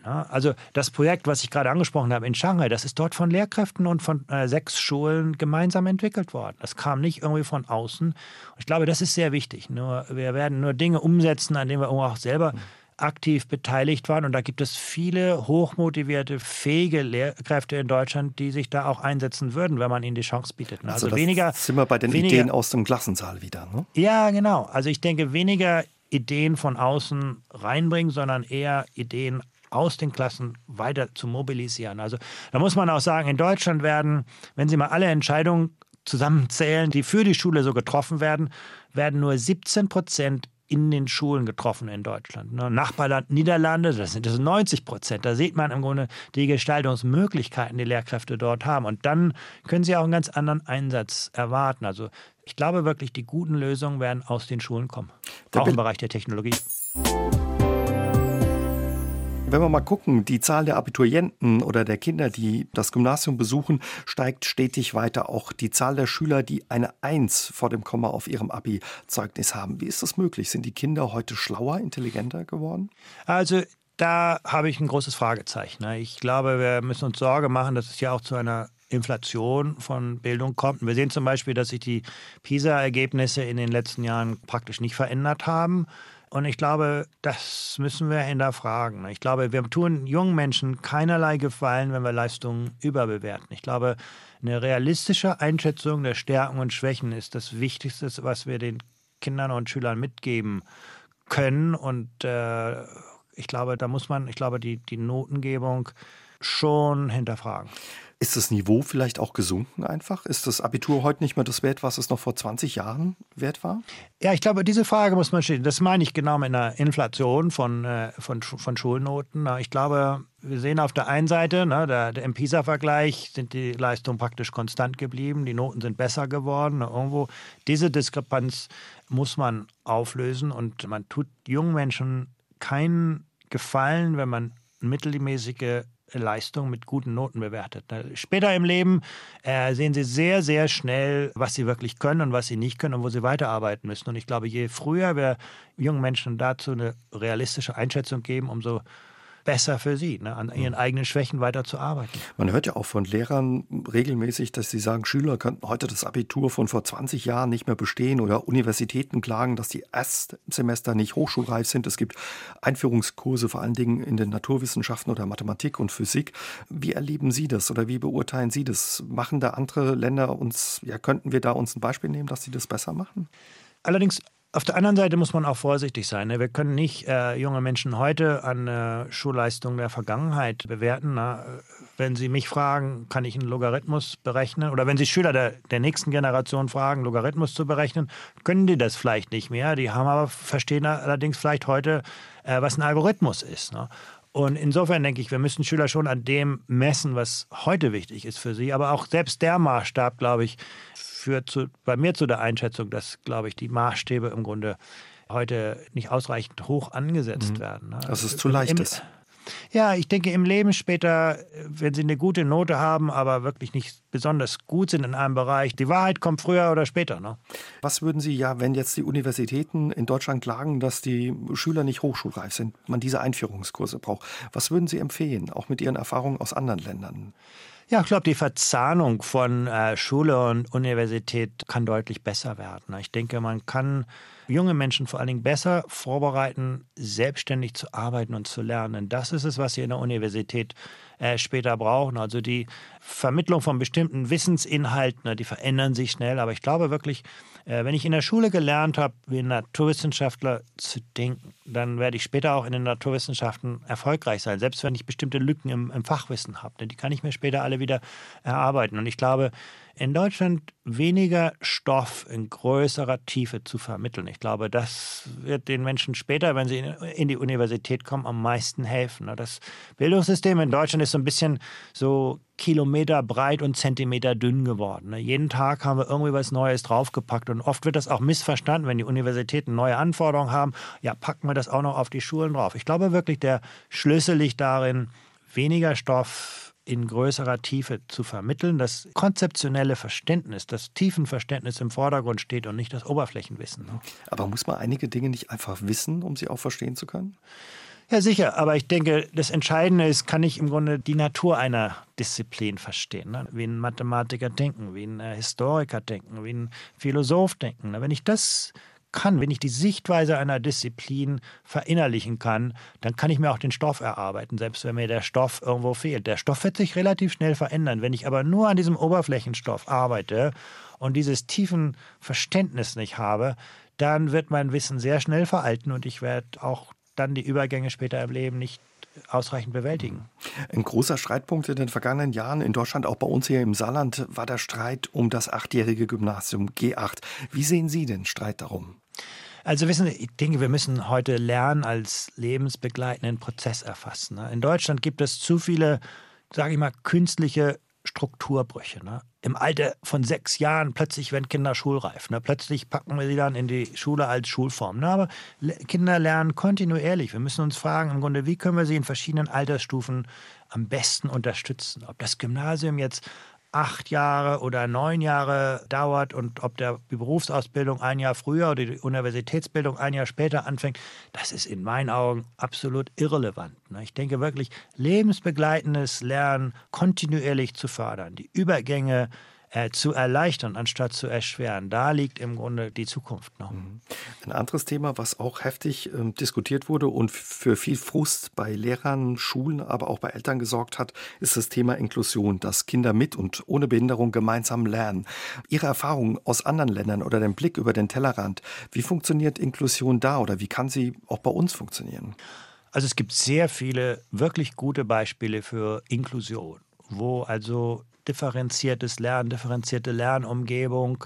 ja, also das Projekt, was ich gerade angesprochen habe in Shanghai, das ist dort von Lehrkräften und von äh, sechs Schulen gemeinsam entwickelt worden. Das kam nicht irgendwie von außen. Ich glaube, das ist sehr wichtig. Nur, wir werden nur Dinge umsetzen, an denen wir auch selber aktiv beteiligt waren. Und da gibt es viele hochmotivierte, fähige Lehrkräfte in Deutschland, die sich da auch einsetzen würden, wenn man ihnen die Chance bietet. Also, also weniger. Sind wir bei den weniger, Ideen aus dem Klassensaal wieder. Ne? Ja, genau. Also ich denke, weniger Ideen von außen reinbringen, sondern eher Ideen aus den Klassen weiter zu mobilisieren. Also da muss man auch sagen, in Deutschland werden, wenn Sie mal alle Entscheidungen zusammenzählen, die für die Schule so getroffen werden, werden nur 17 Prozent in den Schulen getroffen in Deutschland. Ne? Nachbarland Niederlande, das sind das 90 Prozent. Da sieht man im Grunde die Gestaltungsmöglichkeiten, die Lehrkräfte dort haben. Und dann können sie auch einen ganz anderen Einsatz erwarten. Also ich glaube wirklich, die guten Lösungen werden aus den Schulen kommen, auch im Bereich der Technologie. Wenn wir mal gucken, die Zahl der Abiturienten oder der Kinder, die das Gymnasium besuchen, steigt stetig weiter. Auch die Zahl der Schüler, die eine Eins vor dem Komma auf ihrem Abi-Zeugnis haben. Wie ist das möglich? Sind die Kinder heute schlauer, intelligenter geworden? Also da habe ich ein großes Fragezeichen. Ich glaube, wir müssen uns Sorge machen, dass es ja auch zu einer Inflation von Bildung kommt. wir sehen zum Beispiel, dass sich die PISA-Ergebnisse in den letzten Jahren praktisch nicht verändert haben. Und ich glaube, das müssen wir hinterfragen. Ich glaube, wir tun jungen Menschen keinerlei Gefallen, wenn wir Leistungen überbewerten. Ich glaube, eine realistische Einschätzung der Stärken und Schwächen ist das Wichtigste, was wir den Kindern und Schülern mitgeben können. Und äh, ich glaube, da muss man, ich glaube, die, die Notengebung schon hinterfragen. Ist das Niveau vielleicht auch gesunken einfach? Ist das Abitur heute nicht mehr das wert, was es noch vor 20 Jahren wert war? Ja, ich glaube, diese Frage muss man stellen. Das meine ich genau mit einer Inflation von, äh, von, von Schulnoten. Ich glaube, wir sehen auf der einen Seite, ne, der, der, im PISA-Vergleich sind die Leistungen praktisch konstant geblieben, die Noten sind besser geworden. Irgendwo diese Diskrepanz muss man auflösen und man tut jungen Menschen keinen Gefallen, wenn man mittelmäßige Leistung mit guten Noten bewertet. Später im Leben äh, sehen sie sehr, sehr schnell, was sie wirklich können und was sie nicht können und wo sie weiterarbeiten müssen. Und ich glaube, je früher wir jungen Menschen dazu eine realistische Einschätzung geben, umso besser für sie, ne, an ihren eigenen Schwächen weiter zu arbeiten. Man hört ja auch von Lehrern regelmäßig, dass sie sagen, Schüler könnten heute das Abitur von vor 20 Jahren nicht mehr bestehen oder Universitäten klagen, dass die Erstsemester nicht hochschulreif sind. Es gibt Einführungskurse vor allen Dingen in den Naturwissenschaften oder Mathematik und Physik. Wie erleben Sie das oder wie beurteilen Sie das? Machen da andere Länder uns, ja, könnten wir da uns ein Beispiel nehmen, dass sie das besser machen? Allerdings auf der anderen Seite muss man auch vorsichtig sein. Ne? Wir können nicht äh, junge Menschen heute an äh, Schulleistungen der Vergangenheit bewerten. Na? Wenn Sie mich fragen, kann ich einen Logarithmus berechnen? Oder wenn Sie Schüler der, der nächsten Generation fragen, Logarithmus zu berechnen, können die das vielleicht nicht mehr. Die haben aber, verstehen allerdings vielleicht heute, äh, was ein Algorithmus ist. Ne? Und insofern denke ich, wir müssen Schüler schon an dem messen, was heute wichtig ist für sie. Aber auch selbst der Maßstab, glaube ich, führt zu, bei mir zu der Einschätzung, dass, glaube ich, die Maßstäbe im Grunde heute nicht ausreichend hoch angesetzt mhm. werden. Ne? Dass es zu leicht Im, ist. Ja, ich denke, im Leben später, wenn Sie eine gute Note haben, aber wirklich nicht besonders gut sind in einem Bereich, die Wahrheit kommt früher oder später. Ne? Was würden Sie ja, wenn jetzt die Universitäten in Deutschland klagen, dass die Schüler nicht hochschulreif sind, man diese Einführungskurse braucht, was würden Sie empfehlen, auch mit Ihren Erfahrungen aus anderen Ländern? Ja, ich glaube, die Verzahnung von äh, Schule und Universität kann deutlich besser werden. Ich denke, man kann junge Menschen vor allen Dingen besser vorbereiten, selbstständig zu arbeiten und zu lernen. Das ist es, was sie in der Universität äh, später brauchen. Also die Vermittlung von bestimmten Wissensinhalten, ne, die verändern sich schnell. Aber ich glaube wirklich, äh, wenn ich in der Schule gelernt habe, wie ein Naturwissenschaftler zu denken, dann werde ich später auch in den Naturwissenschaften erfolgreich sein. Selbst wenn ich bestimmte Lücken im, im Fachwissen habe. Ne, die kann ich mir später alle wieder erarbeiten. Und ich glaube, in Deutschland weniger Stoff in größerer Tiefe zu vermitteln. Ich glaube, das wird den Menschen später, wenn sie in die Universität kommen, am meisten helfen. Das Bildungssystem in Deutschland ist so ein bisschen so Kilometer breit und Zentimeter dünn geworden. Jeden Tag haben wir irgendwie was Neues draufgepackt und oft wird das auch missverstanden, wenn die Universitäten neue Anforderungen haben. Ja, packen wir das auch noch auf die Schulen drauf. Ich glaube wirklich, der Schlüssel liegt darin, weniger Stoff in größerer Tiefe zu vermitteln, das konzeptionelle Verständnis, das Tiefenverständnis im Vordergrund steht und nicht das Oberflächenwissen. Aber muss man einige Dinge nicht einfach wissen, um sie auch verstehen zu können? Ja, sicher. Aber ich denke, das Entscheidende ist, kann ich im Grunde die Natur einer Disziplin verstehen. Ne? Wie ein Mathematiker denken, wie ein äh, Historiker denken, wie ein Philosoph denken. Ne? Wenn ich das kann, wenn ich die Sichtweise einer Disziplin verinnerlichen kann, dann kann ich mir auch den Stoff erarbeiten, selbst wenn mir der Stoff irgendwo fehlt. Der Stoff wird sich relativ schnell verändern. Wenn ich aber nur an diesem Oberflächenstoff arbeite und dieses tiefen Verständnis nicht habe, dann wird mein Wissen sehr schnell veralten und ich werde auch dann die Übergänge später im Leben nicht ausreichend bewältigen. Ein großer Streitpunkt in den vergangenen Jahren in Deutschland, auch bei uns hier im Saarland, war der Streit um das achtjährige Gymnasium G8. Wie sehen Sie den Streit darum? Also wissen ich denke, wir müssen heute Lernen als lebensbegleitenden Prozess erfassen. Ne? In Deutschland gibt es zu viele, sage ich mal, künstliche Strukturbrüche. Ne? Im Alter von sechs Jahren plötzlich werden Kinder schulreif. Ne? Plötzlich packen wir sie dann in die Schule als Schulform. Aber Kinder lernen kontinuierlich. Wir müssen uns fragen, im Grunde, wie können wir sie in verschiedenen Altersstufen am besten unterstützen? Ob das Gymnasium jetzt acht Jahre oder neun Jahre dauert und ob der, Berufsausbildung ein Jahr früher oder die Universitätsbildung ein Jahr später anfängt, das ist in meinen Augen absolut irrelevant. Ne? Ich denke wirklich, lebensbegleitendes Lernen kontinuierlich zu fördern, die Übergänge äh, zu erleichtern, anstatt zu erschweren. Da liegt im Grunde die Zukunft noch. Mhm. Ein anderes Thema, was auch heftig äh, diskutiert wurde und für viel Frust bei Lehrern, Schulen, aber auch bei Eltern gesorgt hat, ist das Thema Inklusion, dass Kinder mit und ohne Behinderung gemeinsam lernen. Ihre Erfahrungen aus anderen Ländern oder den Blick über den Tellerrand, wie funktioniert Inklusion da oder wie kann sie auch bei uns funktionieren? Also es gibt sehr viele wirklich gute Beispiele für Inklusion, wo also differenziertes Lernen, differenzierte Lernumgebung,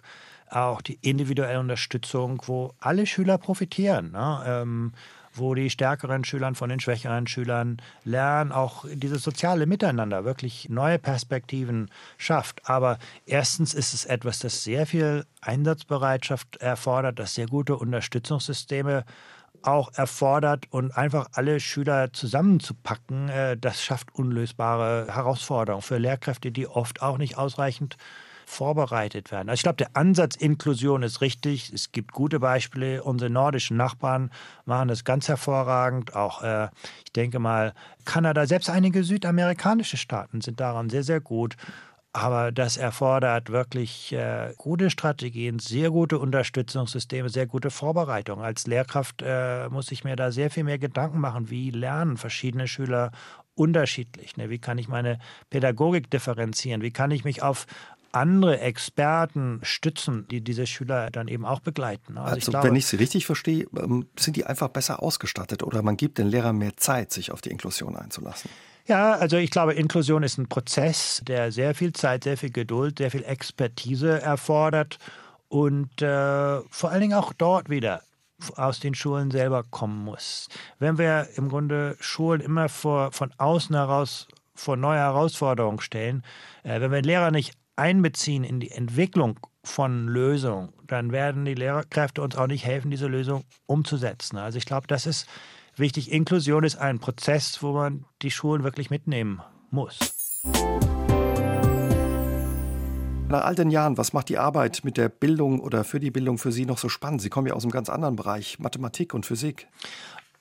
auch die individuelle Unterstützung, wo alle Schüler profitieren. Ne? Ähm, wo die stärkeren Schüler von den schwächeren Schülern lernen, auch dieses soziale Miteinander wirklich neue Perspektiven schafft. Aber erstens ist es etwas, das sehr viel Einsatzbereitschaft erfordert, das sehr gute Unterstützungssysteme auch erfordert und einfach alle Schüler zusammenzupacken, äh, das schafft unlösbare Herausforderungen für Lehrkräfte, die oft auch nicht ausreichend vorbereitet werden. Also ich glaube, der Ansatz Inklusion ist richtig. Es gibt gute Beispiele. Unsere nordischen Nachbarn machen das ganz hervorragend. Auch, äh, ich denke mal, Kanada, selbst einige südamerikanische Staaten sind daran sehr, sehr gut. Aber das erfordert wirklich äh, gute Strategien, sehr gute Unterstützungssysteme, sehr gute Vorbereitung. Als Lehrkraft äh, muss ich mir da sehr viel mehr Gedanken machen, wie lernen verschiedene Schüler unterschiedlich. Ne? Wie kann ich meine Pädagogik differenzieren? Wie kann ich mich auf andere Experten stützen, die diese Schüler dann eben auch begleiten. Also, also ich glaube, wenn ich Sie richtig verstehe, ähm, sind die einfach besser ausgestattet oder man gibt den Lehrern mehr Zeit, sich auf die Inklusion einzulassen. Ja, also ich glaube, Inklusion ist ein Prozess, der sehr viel Zeit, sehr viel Geduld, sehr viel Expertise erfordert und äh, vor allen Dingen auch dort wieder aus den Schulen selber kommen muss. Wenn wir im Grunde Schulen immer vor, von außen heraus vor neue Herausforderungen stellen, äh, wenn wir Lehrer nicht einbeziehen in die Entwicklung von Lösungen, dann werden die Lehrerkräfte uns auch nicht helfen, diese Lösung umzusetzen. Also ich glaube, das ist wichtig. Inklusion ist ein Prozess, wo man die Schulen wirklich mitnehmen muss. Nach all den Jahren, was macht die Arbeit mit der Bildung oder für die Bildung für Sie noch so spannend? Sie kommen ja aus einem ganz anderen Bereich, Mathematik und Physik.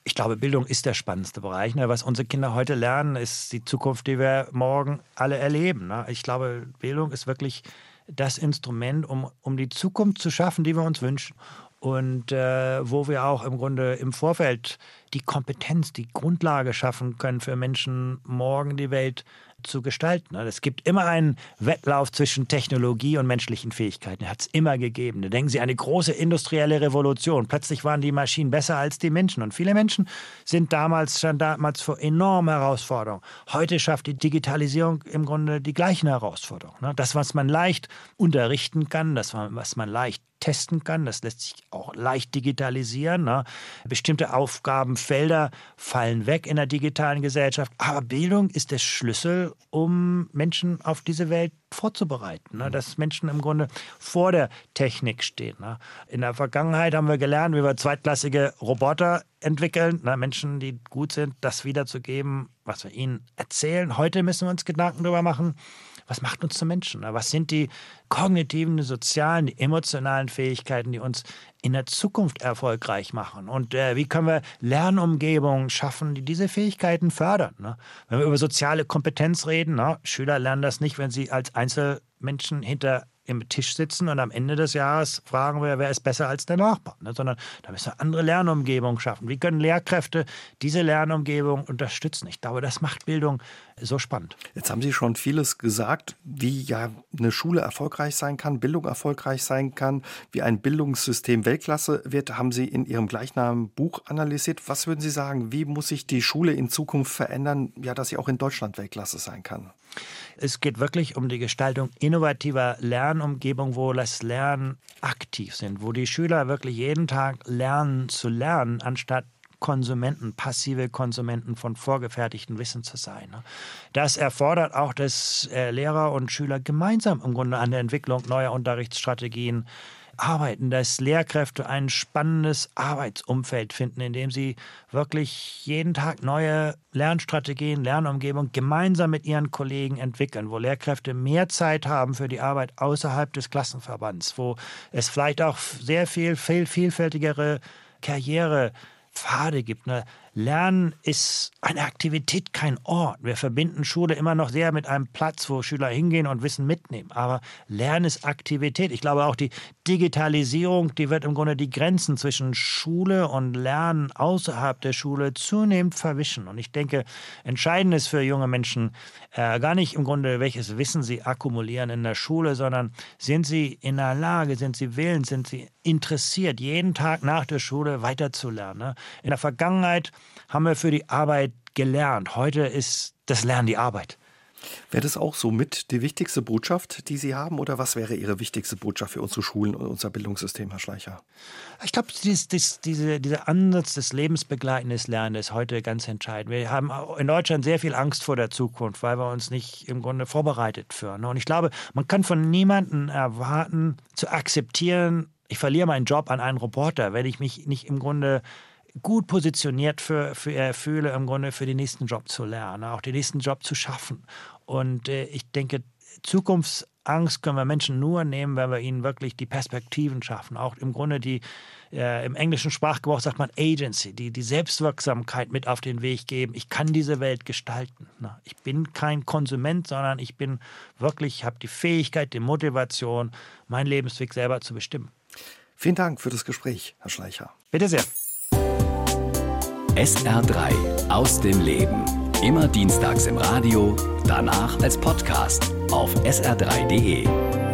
Ich glaube, Bildung ist der spannendste Bereich. Ne? Was unsere Kinder heute lernen, ist die Zukunft, die wir morgen alle erleben. Ne? Ich glaube, Bildung ist wirklich das Instrument, um, um die Zukunft zu schaffen, die wir uns wünschen. Und äh, wo wir auch im Grunde im Vorfeld die Kompetenz, die Grundlage schaffen können für Menschen, morgen die Welt zu gestalten. Ne? Es gibt immer einen Wettlauf zwischen Technologie und menschlichen Fähigkeiten. Hat es immer gegeben. Denken Sie, eine große industrielle Revolution. Plötzlich waren die Maschinen besser als die Menschen. Und viele Menschen sind damals, schon damals vor enormen Herausforderungen. Heute schafft die Digitalisierung im Grunde die gleichen Herausforderungen. Ne? Das, was man leicht unterrichten kann, das, was man leicht testen kann. Das lässt sich auch leicht digitalisieren. Ne? Bestimmte Aufgabenfelder fallen weg in der digitalen Gesellschaft. Aber Bildung ist der Schlüssel, um Menschen auf diese Welt vorzubereiten. Ne? Dass Menschen im Grunde vor der Technik stehen. Ne? In der Vergangenheit haben wir gelernt, wie wir zweitklassige Roboter entwickeln. Ne? Menschen, die gut sind, das wiederzugeben, was wir ihnen erzählen. Heute müssen wir uns Gedanken darüber machen, was macht uns zu Menschen? Was sind die kognitiven, sozialen, emotionalen Fähigkeiten, die uns in der Zukunft erfolgreich machen? Und äh, wie können wir Lernumgebungen schaffen, die diese Fähigkeiten fördern? Ne? Wenn wir über soziale Kompetenz reden, ne? Schüler lernen das nicht, wenn sie als Einzelmenschen hinter im Tisch sitzen und am Ende des Jahres fragen wir, wer ist besser als der Nachbar, ne? sondern da müssen wir andere Lernumgebungen schaffen. Wie können Lehrkräfte diese Lernumgebung unterstützen? Ich glaube, das macht Bildung so spannend. Jetzt haben Sie schon vieles gesagt, wie ja eine Schule erfolgreich sein kann, Bildung erfolgreich sein kann, wie ein Bildungssystem Weltklasse wird, haben Sie in Ihrem gleichnamigen Buch analysiert. Was würden Sie sagen, wie muss sich die Schule in Zukunft verändern, ja, dass sie auch in Deutschland Weltklasse sein kann? Es geht wirklich um die Gestaltung innovativer Lernumgebung, wo das Lernen aktiv sind, wo die Schüler wirklich jeden Tag lernen zu lernen, anstatt Konsumenten, passive Konsumenten von vorgefertigtem Wissen zu sein. Ne? Das erfordert auch, dass äh, Lehrer und Schüler gemeinsam im Grunde an der Entwicklung neuer Unterrichtsstrategien arbeiten, dass Lehrkräfte ein spannendes Arbeitsumfeld finden, in dem sie wirklich jeden Tag neue Lernstrategien, Lernumgebung gemeinsam mit ihren Kollegen entwickeln, wo Lehrkräfte mehr Zeit haben für die Arbeit außerhalb des Klassenverbands, wo es vielleicht auch sehr viel, viel vielfältigere Karriere Pfade gibt. Ne? Lernen ist eine Aktivität, kein Ort. Wir verbinden Schule immer noch sehr mit einem Platz, wo Schüler hingehen und Wissen mitnehmen. Aber Lernen ist Aktivität. Ich glaube auch die Digitalisierung, die wird im Grunde die Grenzen zwischen Schule und Lernen außerhalb der Schule zunehmend verwischen. Und ich denke, entscheidend ist für junge Menschen äh, gar nicht im Grunde, welches Wissen sie akkumulieren in der Schule, sondern sind sie in der Lage, sind sie willens, sind sie interessiert, jeden Tag nach der Schule weiterzulernen. Ne? In der Vergangenheit haben wir für die Arbeit gelernt. Heute ist das Lernen die Arbeit. Wäre das auch so mit die wichtigste Botschaft, die Sie haben? Oder was wäre Ihre wichtigste Botschaft für unsere Schulen und unser Bildungssystem, Herr Schleicher? Ich glaube, dies, dies, diese, dieser Ansatz des lebensbegleitenden Lernens ist heute ganz entscheidend. Wir haben in Deutschland sehr viel Angst vor der Zukunft, weil wir uns nicht im Grunde vorbereitet führen. Und ich glaube, man kann von niemandem erwarten, zu akzeptieren, ich verliere meinen Job an einen Reporter, wenn ich mich nicht im Grunde gut positioniert für, für er fühle, im Grunde für den nächsten Job zu lernen, auch den nächsten Job zu schaffen. Und äh, ich denke, Zukunftsangst können wir Menschen nur nehmen, wenn wir ihnen wirklich die Perspektiven schaffen. Auch im Grunde die, äh, im englischen Sprachgebrauch sagt man Agency, die, die Selbstwirksamkeit mit auf den Weg geben. Ich kann diese Welt gestalten. Ne? Ich bin kein Konsument, sondern ich bin wirklich, habe die Fähigkeit, die Motivation, meinen Lebensweg selber zu bestimmen. Vielen Dank für das Gespräch, Herr Schleicher. Bitte sehr. SR3 aus dem Leben. Immer dienstags im Radio, danach als Podcast auf sr3.de.